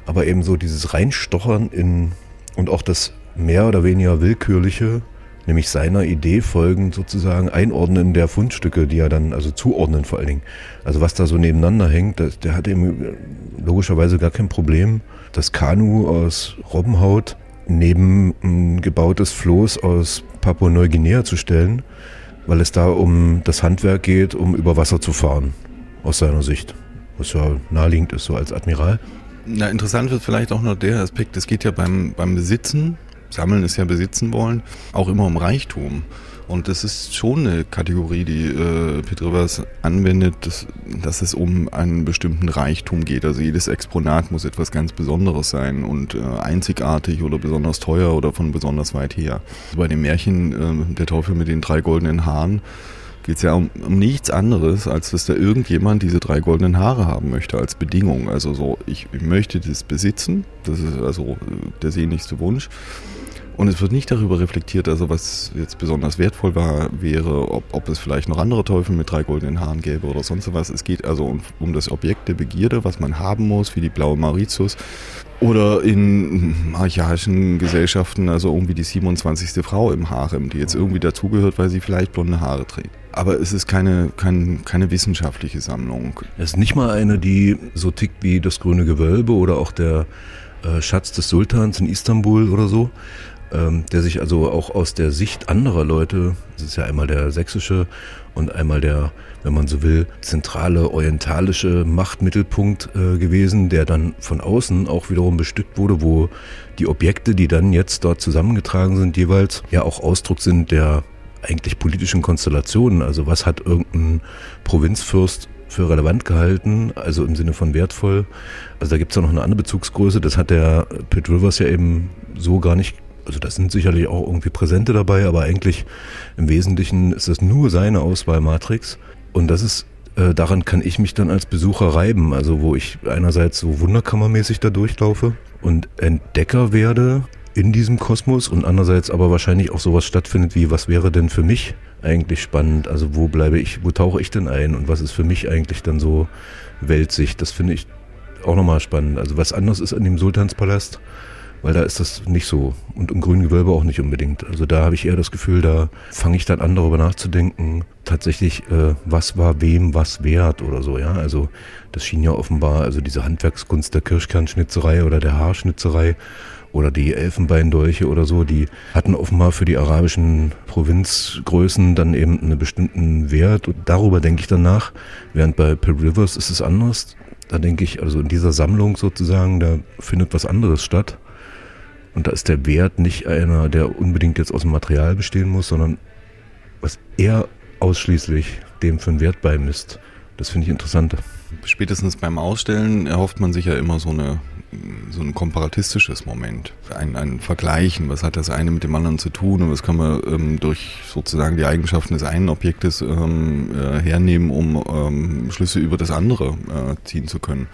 Aber eben so dieses Reinstochern in und auch das mehr oder weniger willkürliche nämlich seiner Idee folgend sozusagen einordnen der Fundstücke, die er dann, also zuordnen vor allen Dingen. Also was da so nebeneinander hängt, das, der hat eben logischerweise gar kein Problem, das Kanu aus Robbenhaut neben ein gebautes Floß aus Papua-Neuguinea zu stellen, weil es da um das Handwerk geht, um über Wasser zu fahren, aus seiner Sicht. Was ja naheliegend ist, so als Admiral. Na, interessant wird vielleicht auch noch der Aspekt, es geht ja beim, beim Besitzen Sammeln ist ja besitzen wollen, auch immer um Reichtum. Und das ist schon eine Kategorie, die äh, Petrivers anwendet, dass, dass, es um einen bestimmten Reichtum geht. Also jedes Exponat muss etwas ganz Besonderes sein und äh, einzigartig oder besonders teuer oder von besonders weit her. Bei dem Märchen äh, Der Teufel mit den drei goldenen Haaren geht es ja um, um, nichts anderes, als dass da irgendjemand diese drei goldenen Haare haben möchte als Bedingung. Also so, ich, ich möchte das besitzen, das ist also äh, der sehnlichste Wunsch. Und es wird nicht darüber reflektiert, also was jetzt besonders wertvoll war, wäre, ob, ob es vielleicht noch andere Teufel mit drei goldenen Haaren gäbe oder sonst was. Es geht also um, um das Objekt der Begierde, was man haben muss, wie die blaue Mauritius. Oder in archaischen Gesellschaften, also irgendwie die 27. Frau im Harem, die jetzt irgendwie dazugehört, weil sie vielleicht blonde Haare trägt. Aber es ist keine, kein, keine wissenschaftliche Sammlung. Es ist nicht mal eine, die so tickt wie das Grüne Gewölbe oder auch der äh, Schatz des Sultans in Istanbul oder so, ähm, der sich also auch aus der Sicht anderer Leute, das ist ja einmal der sächsische und einmal der, wenn man so will, zentrale orientalische Machtmittelpunkt äh, gewesen, der dann von außen auch wiederum bestückt wurde, wo die Objekte, die dann jetzt dort zusammengetragen sind, jeweils ja auch Ausdruck sind der eigentlich politischen Konstellationen. Also was hat irgendein Provinzfürst für relevant gehalten, also im Sinne von wertvoll. Also da gibt es ja noch eine andere Bezugsgröße, das hat der Pitt Rivers ja eben so gar nicht also das sind sicherlich auch irgendwie Präsente dabei, aber eigentlich im Wesentlichen ist das nur seine Auswahlmatrix. Und das ist, äh, daran kann ich mich dann als Besucher reiben, also wo ich einerseits so wunderkammermäßig da durchlaufe und Entdecker werde in diesem Kosmos und andererseits aber wahrscheinlich auch sowas stattfindet wie, was wäre denn für mich eigentlich spannend? Also wo bleibe ich, wo tauche ich denn ein und was ist für mich eigentlich dann so Weltsicht? Das finde ich auch nochmal spannend. Also was anderes ist an dem Sultanspalast weil da ist das nicht so. Und im grünen Gewölbe auch nicht unbedingt. Also da habe ich eher das Gefühl, da fange ich dann an, darüber nachzudenken, tatsächlich, äh, was war wem was wert oder so, ja. Also das schien ja offenbar, also diese Handwerkskunst der Kirschkernschnitzerei oder der Haarschnitzerei oder die Elfenbeindolche oder so, die hatten offenbar für die arabischen Provinzgrößen dann eben einen bestimmten Wert und darüber denke ich dann nach. Während bei Pill Rivers ist es anders. Da denke ich, also in dieser Sammlung sozusagen, da findet was anderes statt. Und da ist der Wert nicht einer, der unbedingt jetzt aus dem Material bestehen muss, sondern was er ausschließlich dem für einen Wert beimisst. Das finde ich interessant. Spätestens beim Ausstellen erhofft man sich ja immer so eine so ein komparatistisches Moment, ein, ein Vergleichen, was hat das eine mit dem anderen zu tun und was kann man ähm, durch sozusagen die Eigenschaften des einen Objektes ähm, äh, hernehmen, um ähm, Schlüsse über das andere äh, ziehen zu können.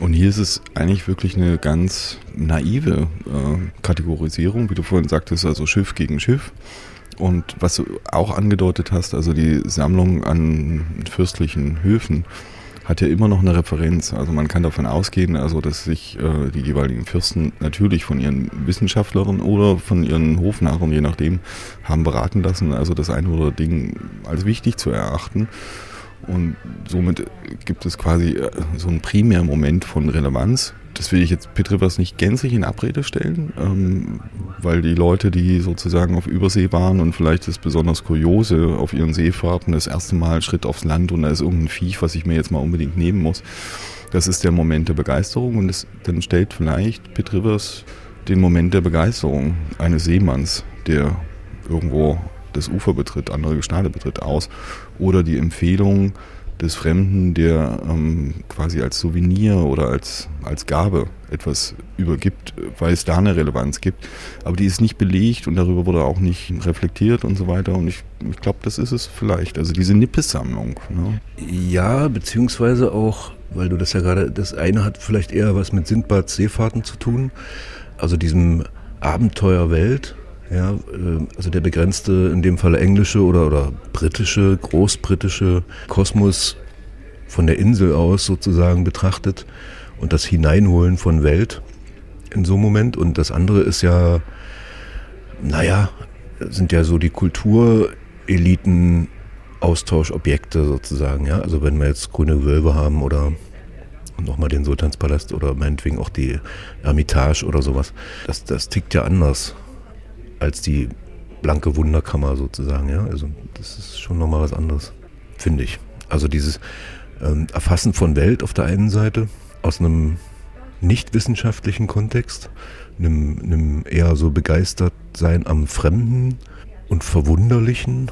Und hier ist es eigentlich wirklich eine ganz naive äh, Kategorisierung, wie du vorhin sagtest, also Schiff gegen Schiff. Und was du auch angedeutet hast, also die Sammlung an fürstlichen Höfen, hat ja immer noch eine Referenz. Also man kann davon ausgehen, also dass sich äh, die jeweiligen Fürsten natürlich von ihren Wissenschaftlern oder von ihren Hofnarren, je nachdem, haben beraten lassen, also das eine oder Ding als wichtig zu erachten. Und somit gibt es quasi äh, so einen primären Moment von Relevanz. Das will ich jetzt Petrivers nicht gänzlich in Abrede stellen, ähm, weil die Leute, die sozusagen auf Übersee waren und vielleicht das besonders Kuriose auf ihren Seefahrten das erste Mal Schritt aufs Land und da ist irgendein Viech, was ich mir jetzt mal unbedingt nehmen muss, das ist der Moment der Begeisterung und das, dann stellt vielleicht Petrivers den Moment der Begeisterung eines Seemanns, der irgendwo das Ufer betritt, andere Gestade betritt, aus. Oder die Empfehlung des Fremden, der ähm, quasi als Souvenir oder als, als Gabe etwas übergibt, weil es da eine Relevanz gibt. Aber die ist nicht belegt und darüber wurde auch nicht reflektiert und so weiter. Und ich, ich glaube, das ist es vielleicht. Also diese Nippes-Sammlung. Ne? Ja, beziehungsweise auch, weil du das ja gerade, das eine hat vielleicht eher was mit Sindbads Seefahrten zu tun. Also diesem Abenteuerwelt ja, äh, also der begrenzte, in dem Fall englische oder, oder britische, großbritische Kosmos von der Insel aus sozusagen betrachtet und das Hineinholen von Welt in so einem Moment. Und das andere ist ja, naja, sind ja so die Kultureliten Austauschobjekte sozusagen, ja. Also wenn wir jetzt grüne Gewölbe haben oder nochmal den Sultanspalast oder meinetwegen auch die Ermitage oder sowas. Das, das tickt ja anders als die blanke Wunderkammer sozusagen. Ja? Also das ist schon nochmal was anderes, finde ich. Also dieses ähm, Erfassen von Welt auf der einen Seite aus einem nicht wissenschaftlichen Kontext, einem, einem eher so begeistert sein am Fremden und Verwunderlichen,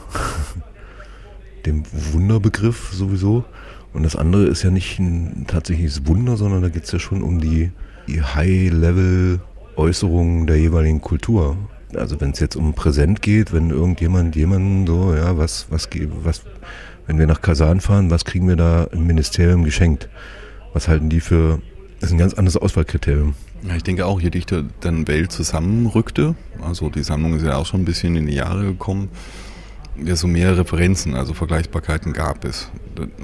[laughs] dem Wunderbegriff sowieso. Und das andere ist ja nicht ein tatsächliches Wunder, sondern da geht es ja schon um die, die High-Level-Äußerungen der jeweiligen Kultur also wenn es jetzt um Präsent geht, wenn irgendjemand jemanden so, ja, was, was, was, wenn wir nach Kasan fahren, was kriegen wir da im Ministerium geschenkt? Was halten die für, das ist ein ganz anderes Auswahlkriterium. Ja, ich denke auch, je dichter dann Welt zusammenrückte, also die Sammlung ist ja auch schon ein bisschen in die Jahre gekommen, desto mehr Referenzen, also Vergleichbarkeiten gab es.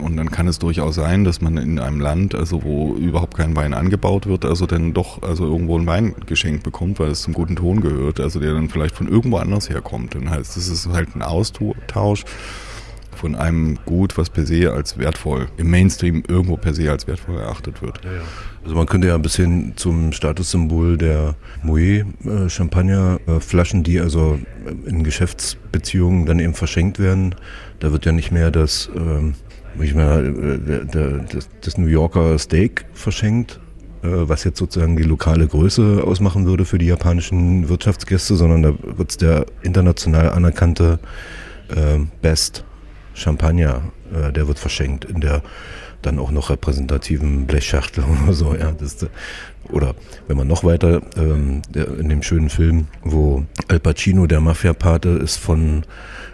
Und dann kann es durchaus sein, dass man in einem Land, also wo überhaupt kein Wein angebaut wird, also dann doch also irgendwo ein Wein geschenkt bekommt, weil es zum guten Ton gehört, also der dann vielleicht von irgendwo anders herkommt. Dann heißt es ist halt ein Austausch von einem Gut, was per se als wertvoll, im Mainstream irgendwo per se als wertvoll erachtet wird. Also man könnte ja ein bisschen zum Statussymbol der Moet äh, Champagnerflaschen, die also in Geschäftsbeziehungen dann eben verschenkt werden. Da wird ja nicht mehr das, ähm, ich meine, äh, das, New Yorker Steak verschenkt, äh, was jetzt sozusagen die lokale Größe ausmachen würde für die japanischen Wirtschaftsgäste, sondern da wird es der international anerkannte äh, Best Champagner, äh, der wird verschenkt in der dann auch noch repräsentativen Blechschachtel [laughs] oder so. Ja, das, oder wenn man noch weiter ähm, in dem schönen Film, wo Al Pacino der Mafia-Pate ist von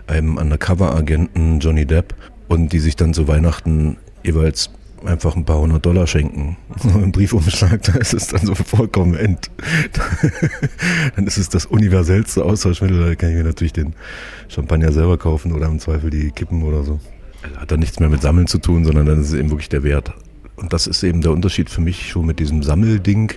einem Undercover-Agenten Johnny Depp und die sich dann zu Weihnachten jeweils einfach ein paar hundert Dollar schenken. [laughs] Im Briefumschlag, da ist es dann so vollkommen end. [laughs] dann ist es das universellste Austauschmittel. Da kann ich mir natürlich den Champagner selber kaufen oder im Zweifel die Kippen oder so. Also hat dann nichts mehr mit Sammeln zu tun, sondern dann ist es eben wirklich der Wert. Und das ist eben der Unterschied für mich schon mit diesem Sammelding.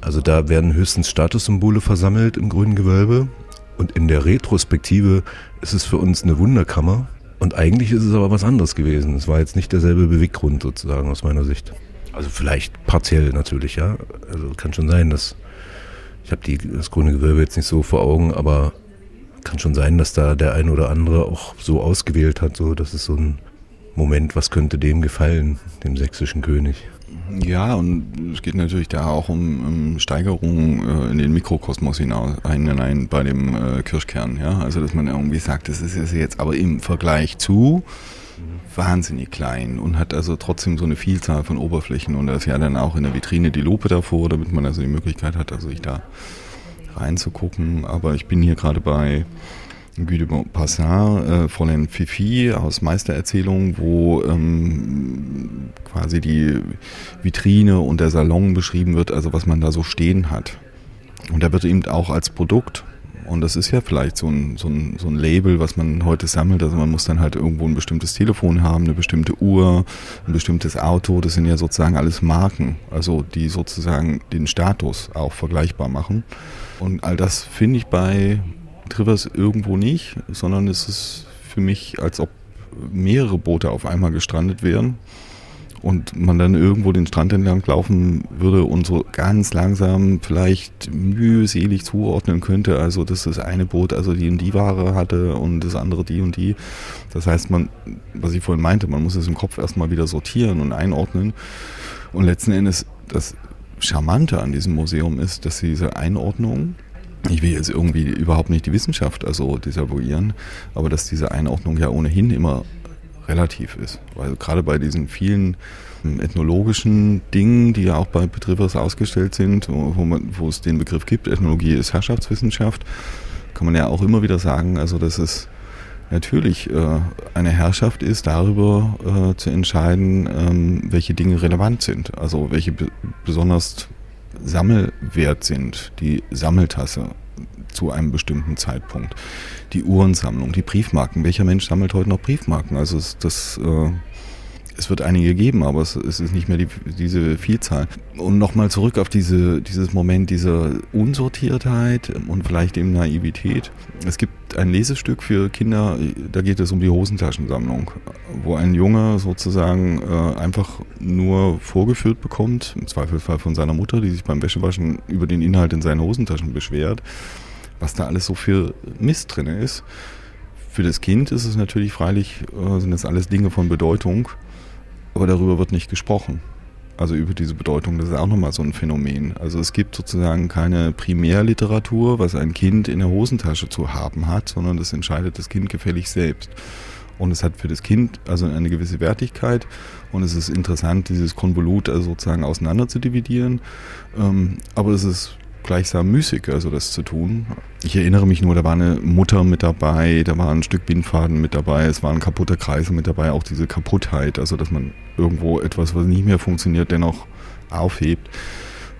Also da werden höchstens Statussymbole versammelt im grünen Gewölbe. Und in der Retrospektive ist es für uns eine Wunderkammer, und eigentlich ist es aber was anderes gewesen. Es war jetzt nicht derselbe Beweggrund sozusagen aus meiner Sicht. Also vielleicht partiell natürlich, ja. Also kann schon sein, dass ich habe das grüne Gewölbe jetzt nicht so vor Augen, aber kann schon sein, dass da der ein oder andere auch so ausgewählt hat, so dass es so ein Moment, was könnte dem gefallen, dem sächsischen König. Ja, und es geht natürlich da auch um, um Steigerungen äh, in den Mikrokosmos hinaus, hinein bei dem äh, Kirschkern. Ja? Also, dass man irgendwie sagt, das ist jetzt aber im Vergleich zu wahnsinnig klein und hat also trotzdem so eine Vielzahl von Oberflächen und da ist ja dann auch in der Vitrine die Lupe davor, damit man also die Möglichkeit hat, also sich da reinzugucken. Aber ich bin hier gerade bei Guy de Maupassant, äh, Fräulein Fifi aus Meistererzählung, wo ähm, quasi die Vitrine und der Salon beschrieben wird, also was man da so stehen hat. Und da wird eben auch als Produkt und das ist ja vielleicht so ein, so, ein, so ein Label, was man heute sammelt. Also man muss dann halt irgendwo ein bestimmtes Telefon haben, eine bestimmte Uhr, ein bestimmtes Auto. Das sind ja sozusagen alles Marken, also die sozusagen den Status auch vergleichbar machen. Und all das finde ich bei Trivers irgendwo nicht, sondern es ist für mich, als ob mehrere Boote auf einmal gestrandet wären und man dann irgendwo den Strand entlang laufen würde und so ganz langsam vielleicht mühselig zuordnen könnte. Also das ist eine Boot, also die und die Ware hatte und das andere die und die. Das heißt, man, was ich vorhin meinte, man muss es im Kopf erstmal wieder sortieren und einordnen. Und letzten Endes das Charmante an diesem Museum ist, dass diese Einordnung ich will jetzt irgendwie überhaupt nicht die Wissenschaft also desavouieren, aber dass diese Einordnung ja ohnehin immer relativ ist. Weil gerade bei diesen vielen ähm, ethnologischen Dingen, die ja auch bei Betriffers ausgestellt sind, wo, man, wo es den Begriff gibt, Ethnologie ist Herrschaftswissenschaft, kann man ja auch immer wieder sagen, also dass es natürlich äh, eine Herrschaft ist, darüber äh, zu entscheiden, ähm, welche Dinge relevant sind, also welche be besonders Sammelwert sind, die Sammeltasse zu einem bestimmten Zeitpunkt. Die Uhrensammlung, die Briefmarken. Welcher Mensch sammelt heute noch Briefmarken? Also das, äh, es wird einige geben, aber es, ist nicht mehr die, diese Vielzahl. Und nochmal zurück auf diese, dieses Moment dieser Unsortiertheit und vielleicht eben Naivität. Es gibt ein Lesestück für Kinder, da geht es um die Hosentaschensammlung, wo ein Junge sozusagen äh, einfach nur vorgeführt bekommt, im Zweifelsfall von seiner Mutter, die sich beim Wäschewaschen über den Inhalt in seinen Hosentaschen beschwert, was da alles so für Mist drin ist. Für das Kind ist es natürlich freilich, äh, sind das alles Dinge von Bedeutung aber darüber wird nicht gesprochen. Also über diese Bedeutung, das ist auch nochmal so ein Phänomen. Also es gibt sozusagen keine Primärliteratur, was ein Kind in der Hosentasche zu haben hat, sondern das entscheidet das Kind gefällig selbst. Und es hat für das Kind also eine gewisse Wertigkeit und es ist interessant, dieses Konvolut also sozusagen auseinander zu dividieren. Ähm, aber es ist gleichsam müßig, also das zu tun. Ich erinnere mich nur, da war eine Mutter mit dabei, da war ein Stück Bindfaden mit dabei, es war ein kaputter Kreisel mit dabei, auch diese Kaputtheit, also dass man irgendwo etwas, was nicht mehr funktioniert, dennoch aufhebt.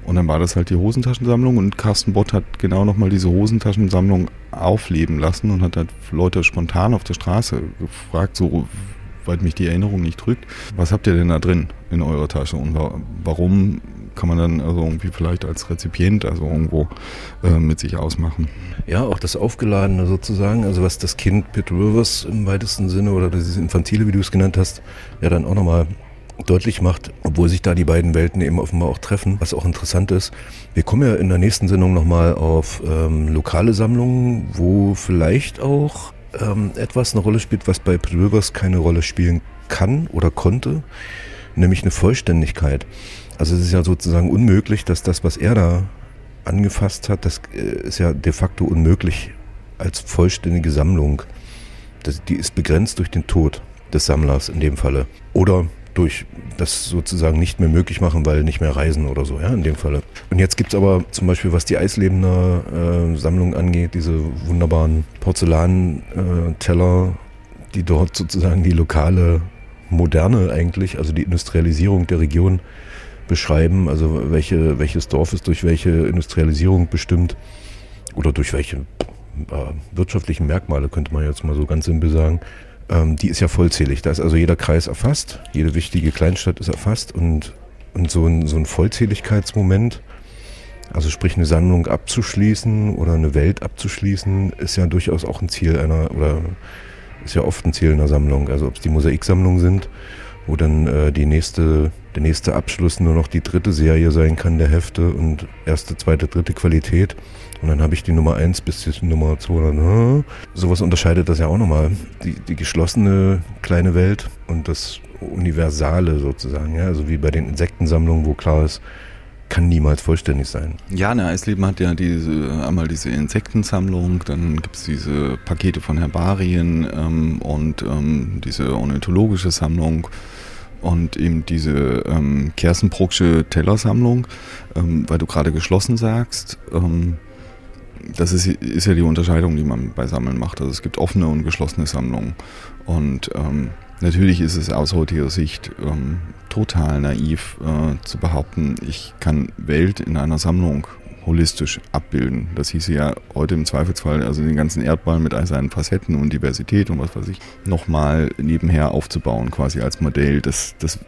Und dann war das halt die Hosentaschensammlung und Carsten Bott hat genau nochmal diese Hosentaschensammlung aufleben lassen und hat halt Leute spontan auf der Straße gefragt, so weit mich die Erinnerung nicht drückt, was habt ihr denn da drin in eurer Tasche und warum kann man dann also irgendwie vielleicht als Rezipient also irgendwo äh, mit sich ausmachen. Ja, auch das Aufgeladene sozusagen, also was das Kind Pitt Rivers im weitesten Sinne oder dieses Infantile, wie du es genannt hast, ja dann auch nochmal deutlich macht, obwohl sich da die beiden Welten eben offenbar auch treffen, was auch interessant ist. Wir kommen ja in der nächsten Sendung nochmal auf ähm, lokale Sammlungen, wo vielleicht auch ähm, etwas eine Rolle spielt, was bei Rivers keine Rolle spielen kann oder konnte, nämlich eine Vollständigkeit. Also es ist ja sozusagen unmöglich, dass das, was er da angefasst hat, das äh, ist ja de facto unmöglich als vollständige Sammlung. Das, die ist begrenzt durch den Tod des Sammlers in dem Falle. Oder durch das sozusagen nicht mehr möglich machen, weil nicht mehr reisen oder so, ja, in dem Falle. Und jetzt gibt es aber zum Beispiel, was die Eislebener äh, Sammlung angeht, diese wunderbaren Porzellanteller, äh, die dort sozusagen die lokale Moderne eigentlich, also die Industrialisierung der Region beschreiben, also welche, welches Dorf ist durch welche Industrialisierung bestimmt oder durch welche äh, wirtschaftlichen Merkmale, könnte man jetzt mal so ganz simpel sagen. Ähm, die ist ja vollzählig. Da ist also jeder Kreis erfasst, jede wichtige Kleinstadt ist erfasst und, und so, ein, so ein Vollzähligkeitsmoment, also sprich eine Sammlung abzuschließen oder eine Welt abzuschließen, ist ja durchaus auch ein Ziel einer, oder ist ja oft ein Ziel einer Sammlung. Also ob es die Mosaiksammlungen sind, wo dann äh, die nächste der nächste Abschluss nur noch die dritte Serie sein kann der Hefte und erste, zweite, dritte Qualität. Und dann habe ich die Nummer 1 bis die Nummer 2. Sowas unterscheidet das ja auch nochmal. Die, die geschlossene kleine Welt und das Universale sozusagen. Ja? Also wie bei den Insektensammlungen, wo klar ist, kann niemals vollständig sein. Ja, ne, Eisleben hat ja diese, einmal diese Insektensammlung, dann gibt es diese Pakete von Herbarien ähm, und ähm, diese ornithologische Sammlung und eben diese ähm, Kerstenbrucksche Tellersammlung, ähm, weil du gerade geschlossen sagst. Ähm, das ist, ist, ja die Unterscheidung, die man bei Sammeln macht. Also es gibt offene und geschlossene Sammlungen. Und ähm, natürlich ist es aus heutiger Sicht ähm, total naiv äh, zu behaupten, ich kann Welt in einer Sammlung holistisch abbilden. Das hieße ja heute im Zweifelsfall, also den ganzen Erdball mit all seinen Facetten und Diversität und was weiß ich, nochmal nebenher aufzubauen, quasi als Modell. Das, das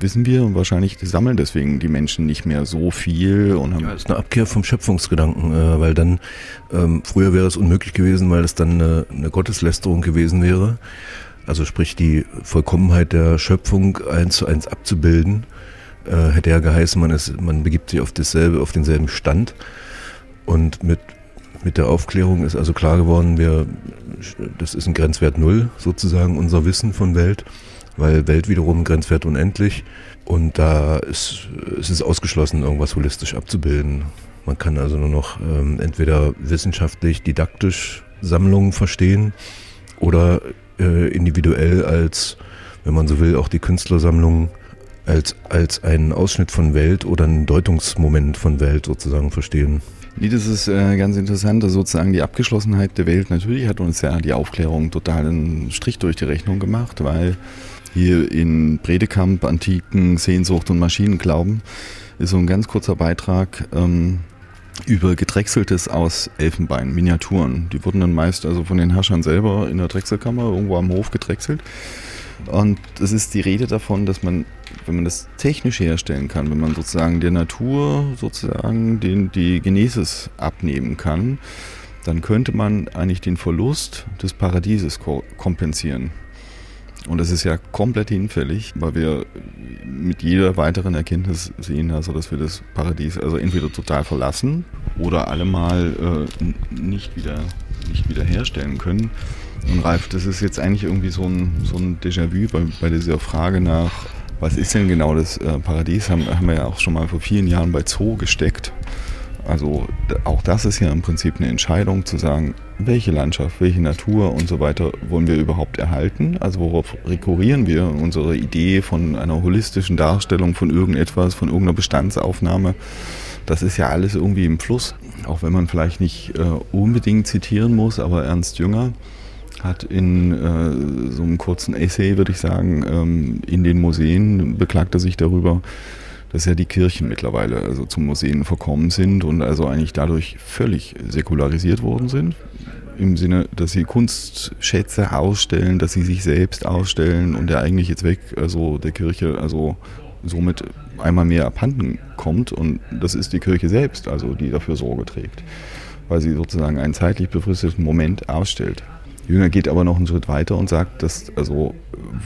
wissen wir und wahrscheinlich sammeln deswegen die Menschen nicht mehr so viel und haben. Ja, ist eine Abkehr vom Schöpfungsgedanken, äh, weil dann ähm, früher wäre es unmöglich gewesen, weil es dann eine, eine Gotteslästerung gewesen wäre. Also sprich die Vollkommenheit der Schöpfung eins zu eins abzubilden, äh, hätte ja geheißen, man, ist, man begibt sich auf dasselbe, auf denselben Stand. Und mit, mit der Aufklärung ist also klar geworden, wir, das ist ein Grenzwert Null sozusagen, unser Wissen von Welt weil Welt wiederum Grenzwert unendlich und da ist, ist es ausgeschlossen, irgendwas holistisch abzubilden. Man kann also nur noch ähm, entweder wissenschaftlich, didaktisch Sammlungen verstehen oder äh, individuell als, wenn man so will, auch die Künstlersammlungen als, als einen Ausschnitt von Welt oder ein Deutungsmoment von Welt sozusagen verstehen. Nee, das ist äh, ganz interessant, also sozusagen die Abgeschlossenheit der Welt. Natürlich hat uns ja die Aufklärung total einen Strich durch die Rechnung gemacht, weil hier in Bredekamp, Antiken, Sehnsucht und Maschinenglauben ist so ein ganz kurzer Beitrag ähm, über Gedrechseltes aus Elfenbein, Miniaturen. Die wurden dann meist also von den Herrschern selber in der Drechselkammer irgendwo am Hof gedrechselt. Und es ist die Rede davon, dass man, wenn man das technisch herstellen kann, wenn man sozusagen der Natur sozusagen den, die Genesis abnehmen kann, dann könnte man eigentlich den Verlust des Paradieses kompensieren. Und das ist ja komplett hinfällig, weil wir mit jeder weiteren Erkenntnis sehen, also dass wir das Paradies also entweder total verlassen oder allemal äh, nicht wieder nicht wieder herstellen können. Und Ralf, das ist jetzt eigentlich irgendwie so ein, so ein Déjà-vu bei, bei dieser Frage nach, was ist denn genau das äh, Paradies, haben, haben wir ja auch schon mal vor vielen Jahren bei Zoo gesteckt. Also auch das ist ja im Prinzip eine Entscheidung zu sagen, welche Landschaft, welche Natur und so weiter wollen wir überhaupt erhalten? Also worauf rekurrieren wir unsere Idee von einer holistischen Darstellung von irgendetwas, von irgendeiner Bestandsaufnahme? Das ist ja alles irgendwie im Fluss, auch wenn man vielleicht nicht äh, unbedingt zitieren muss, aber Ernst Jünger hat in äh, so einem kurzen Essay, würde ich sagen, ähm, in den Museen beklagt er sich darüber, dass ja die Kirchen mittlerweile also zu Museen verkommen sind und also eigentlich dadurch völlig säkularisiert worden sind. Im Sinne, dass sie Kunstschätze ausstellen, dass sie sich selbst ausstellen und der eigentliche Zweck also der Kirche also somit einmal mehr abhanden kommt und das ist die Kirche selbst, also die dafür Sorge trägt, weil sie sozusagen einen zeitlich befristeten Moment ausstellt. Jünger geht aber noch einen Schritt weiter und sagt, dass also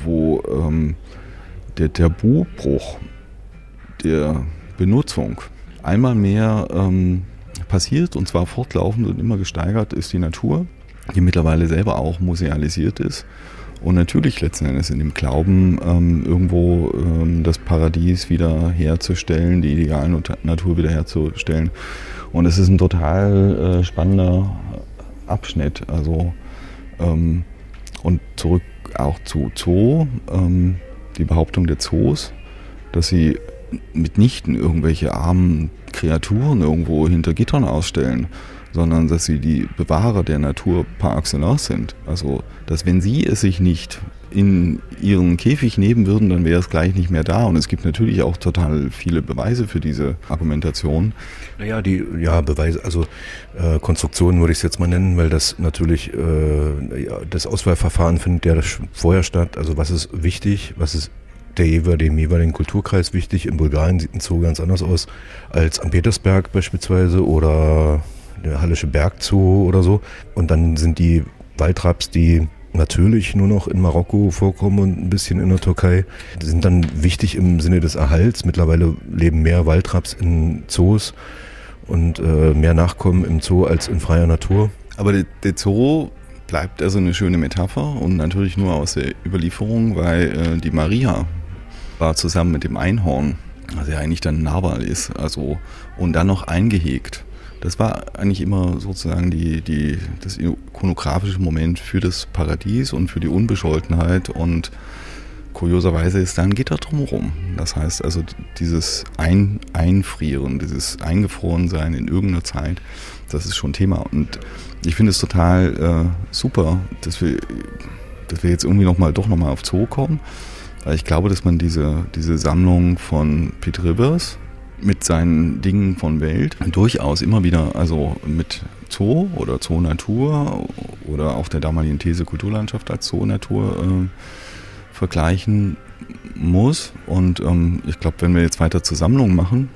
wo ähm, der Tabubruch der Benutzung einmal mehr ähm, passiert und zwar fortlaufend und immer gesteigert ist die Natur, die mittlerweile selber auch musealisiert ist und natürlich letzten Endes in dem Glauben, ähm, irgendwo ähm, das Paradies wieder herzustellen, die ideale Natur wieder herzustellen. Und es ist ein total äh, spannender Abschnitt. Also ähm, und zurück auch zu Zoo, ähm, die Behauptung der Zoos, dass sie mitnichten irgendwelche armen Kreaturen irgendwo hinter Gittern ausstellen, sondern dass sie die Bewahrer der Natur par excellence sind. Also, dass wenn sie es sich nicht in ihren Käfig nehmen würden, dann wäre es gleich nicht mehr da. Und es gibt natürlich auch total viele Beweise für diese Argumentation. Naja, die ja, Beweise, also äh, Konstruktionen würde ich es jetzt mal nennen, weil das natürlich, äh, das Auswahlverfahren findet ja vorher statt. Also was ist wichtig, was ist der jeweiligen, dem jeweiligen Kulturkreis wichtig. In Bulgarien sieht ein Zoo ganz anders aus als am Petersberg beispielsweise oder der Hallische Bergzoo oder so. Und dann sind die Waldraps, die natürlich nur noch in Marokko vorkommen und ein bisschen in der Türkei, sind dann wichtig im Sinne des Erhalts. Mittlerweile leben mehr Waldraps in Zoos und äh, mehr Nachkommen im Zoo als in freier Natur. Aber der, der Zoo bleibt also eine schöne Metapher und natürlich nur aus der Überlieferung, weil äh, die Maria war zusammen mit dem Einhorn was ja eigentlich dann Narwal ist, also und dann noch eingehegt. Das war eigentlich immer sozusagen die, die, das ikonografische Moment für das Paradies und für die Unbescholtenheit und kurioserweise ist da ein Gitter drumherum. Das heißt also dieses ein Einfrieren, dieses Eingefrorensein in irgendeiner Zeit, das ist schon Thema. Und ich finde es total äh, super, dass wir, dass wir jetzt irgendwie noch mal, doch nochmal auf Zoo kommen. Weil ich glaube, dass man diese, diese Sammlung von Pete Rivers mit seinen Dingen von Welt durchaus immer wieder, also mit Zoo oder Zoo Natur oder auch der damaligen These Kulturlandschaft als Zoo Natur äh, vergleichen muss. Und ähm, ich glaube, wenn wir jetzt weiter zur Sammlung machen,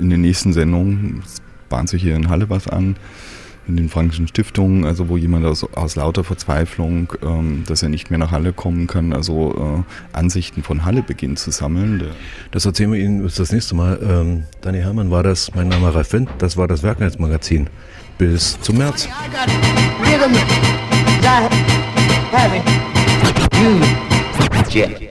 in den nächsten Sendungen bahnt sich hier in Halle was an, in den Frankischen Stiftungen, also wo jemand aus, aus lauter Verzweiflung, ähm, dass er nicht mehr nach Halle kommen kann, also äh, Ansichten von Halle beginnt zu sammeln. Das erzählen wir Ihnen das nächste Mal. Ähm, Dani Hermann war das, mein Name Ralf Wendt, das war das Werknetzmagazin. Bis zum März. Yeah.